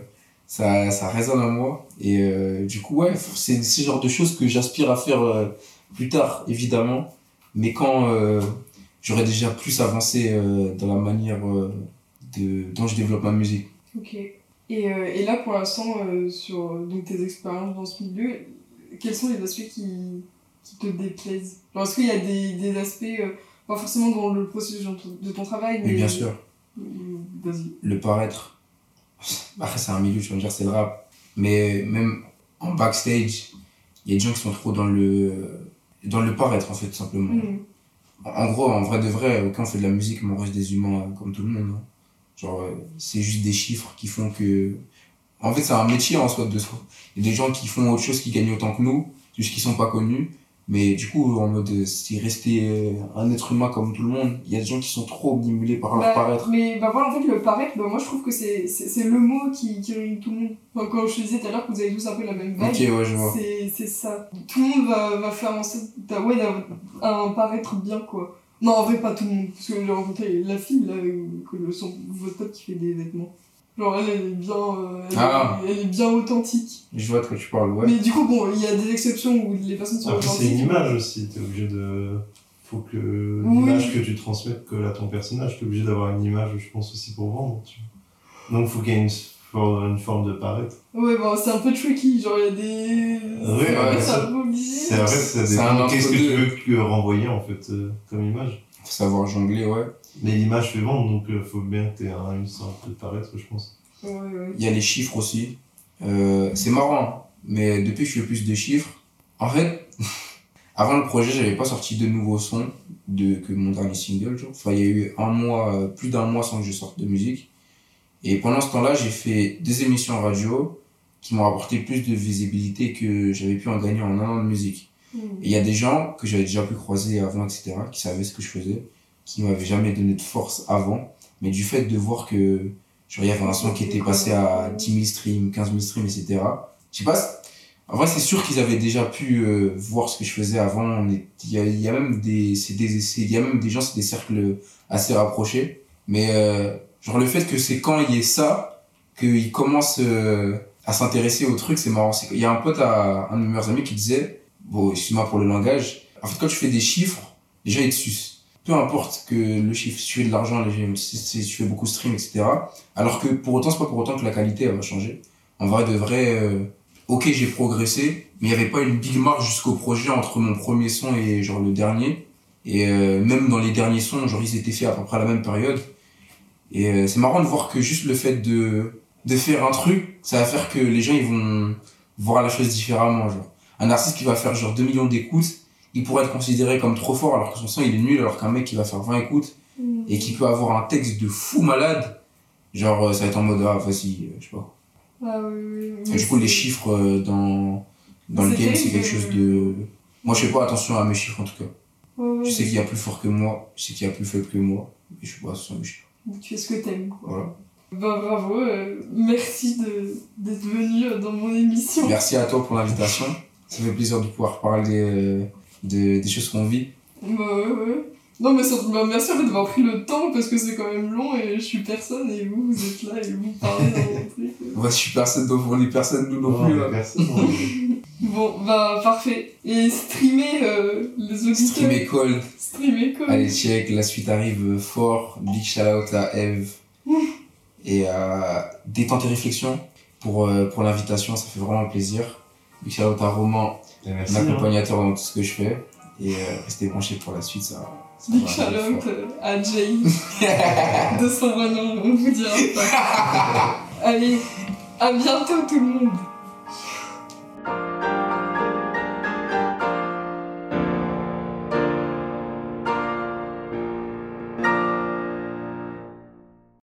ça, ça résonne en moi. Et euh, du coup, ouais, c'est ce genre de choses que j'aspire à faire euh, plus tard, évidemment. Mais quand euh, j'aurai déjà plus avancé euh, dans la manière de, dont je développe ma musique. Ok. Et, et là, pour l'instant, sur donc, tes expériences dans ce milieu, quels sont les aspects qui, qui te déplaisent? Est-ce qu'il y a des, des aspects, pas forcément dans le processus de ton, travail, mais... Mais bien sûr, Vas-y. le paraître. Après, c'est un milieu, tu vas me dire, c'est le rap. Mais même en backstage, il y a des gens qui sont trop dans le, dans le paraître, en fait, tout simplement. Mm. En en gros, en vrai de vrai, quand on fait de la musique, on reste des humains euh, comme tout le monde. hein. Genre, euh, c'est juste des chiffres qui font que. En fait, c'est un métier en soi de soi. Il y a des gens qui font autre chose qui gagnent autant que nous, juste qu'ils sont pas connus. Mais du coup, en mode, euh, c'est rester euh, un être humain comme tout le monde. Il y a des gens qui sont trop obnubilés par leur Bah, paraître. Mais bah voilà, en fait, le paraître, bah, moi je trouve que c'est c'est- c'est le mot qui, qui réunit tout le monde. Enfin, quand je te disais tout à l'heure que vous avez tous un peu la même vibe, Ok, ouais, je vois. c'est c'est ça. Tout le monde va, va faire en sorte d'a- ouais, d'avoir un paraître bien, quoi. Non, en vrai, pas tout le monde. Parce que j'ai rencontré la fille, là, euh, que le, son, votre pote qui fait des vêtements. Genre, elle, elle est bien, euh, elle, Ah. est, elle est bien authentique. Je vois de quoi tu parles, ouais. Mais du coup, bon, il y a des exceptions où les personnes sont Après, c'est authentiques. une image aussi, t'es obligé de. Faut que Oui. l'image que tu transmettes colle à ton personnage, t'es obligé d'avoir une image, je pense, aussi pour vendre. Tu vois. Donc, faut qu'il y ait une, for- une forme de paraître. Ouais, bon, c'est un peu tricky. Genre, il y a des. Ouais, c'est ouais, c'est c'est- un peu obligé. C'est vrai, ça C'est un dépend. Qu'est-ce que tu veux que renvoyer, en fait, euh, comme image Faut savoir jongler, ouais. Mais l'image fait vendre, donc il faut bien que t'aies un- une sorte de paraître, je pense. Ouais, ouais. Il y a les chiffres aussi. Euh, c'est marrant, mais depuis que je fais plus de chiffres, en fait, [LAUGHS] avant le projet, j'avais pas sorti de nouveaux sons de, que mon dernier single. Genre. Enfin, il y a eu un mois, euh, plus d'un mois sans que je sorte de musique. Et pendant ce temps-là, j'ai fait des émissions radio qui m'ont apporté plus de visibilité que j'avais pu en gagner en un an de musique. Mm. Et il y a des gens que j'avais déjà pu croiser avant, etc., qui savaient ce que je faisais, qui m'avaient jamais donné de force avant. Mais du fait de voir que, genre, il y avait un son qui était passé à 10 000 streams, 15 000 streams, etc. Je sais pas, en vrai, c'est sûr qu'ils avaient déjà pu euh, voir ce que je faisais avant. Il y a, il y a même des, c'est des, il y a même des gens, c'est des cercles assez rapprochés. Mais, euh, genre, le fait que c'est quand il y ait ça, qu'ils commencent euh, à s'intéresser au truc, c'est marrant. Qu'il y a un pote à un de mes meilleurs amis qui disait, bon, excuse-moi pour le langage, en fait, quand tu fais des chiffres, gens ils te sucent. Peu importe que le chiffre, si tu fais de l'argent, si, tu fais beaucoup de streams, etc. Alors que pour autant, c'est pas pour autant que la qualité va changer. En vrai, de vrai, euh, ok, j'ai progressé, mais il n'y avait pas une big marge jusqu'au projet entre mon premier son et genre le dernier. Et euh, même dans les derniers sons, genre ils étaient faits à peu près à la même période. Et euh, c'est marrant de voir que juste le fait de, de faire un truc, ça va faire que les gens ils vont voir la chose différemment. Genre. Un artiste qui va faire genre 2 millions d'écoutes, il pourrait être considéré comme trop fort alors que son son il est nul, alors qu'un mec qui va faire 20 écoutes Mm. et qui peut avoir un texte de fou malade, genre euh, ça va être en mode ah vas-y, euh, je sais pas. Ah oui, oui. Et du coup, les chiffres euh, dans, dans le game, c'est quelque chose de. Moi, je fais pas attention à mes chiffres en tout cas. Ouais, Je sais qu'il y a plus fort que moi, je sais qu'il y a plus faible que moi, mais je fais pas attention à mes chiffres. Tu fais ce que t'aimes, quoi. Voilà. Bah bravo, euh, merci d'être venu dans mon émission. Merci à toi pour l'invitation. Ça fait plaisir de pouvoir parler euh, de, des choses qu'on vit. Bah ouais, ouais. Non, mais surtout, bah, merci en fait d'avoir pris le temps parce que c'est quand même long et je suis personne et vous, vous êtes là et vous parlez dans mon truc. Moi, je suis personne, donc on est personne, nous non Non, plus. là. personne, non. [LAUGHS] Bon, bah parfait. Et streamer euh, les auditeurs. Streamer Cold. Streamer quoi. Allez, check, la suite arrive fort. Big shout out à Eve. Et à détente et réflexion pour, euh, pour l'invitation, ça fait vraiment plaisir. Big shout out à Roman, Merci. mon hein. accompagnateur dans tout ce que je fais. Et euh, restez branchés pour la suite, ça. ça Big euh, à Jay. [LAUGHS] de son vrai nom, on vous dira pas. [LAUGHS] Allez, à bientôt tout le monde.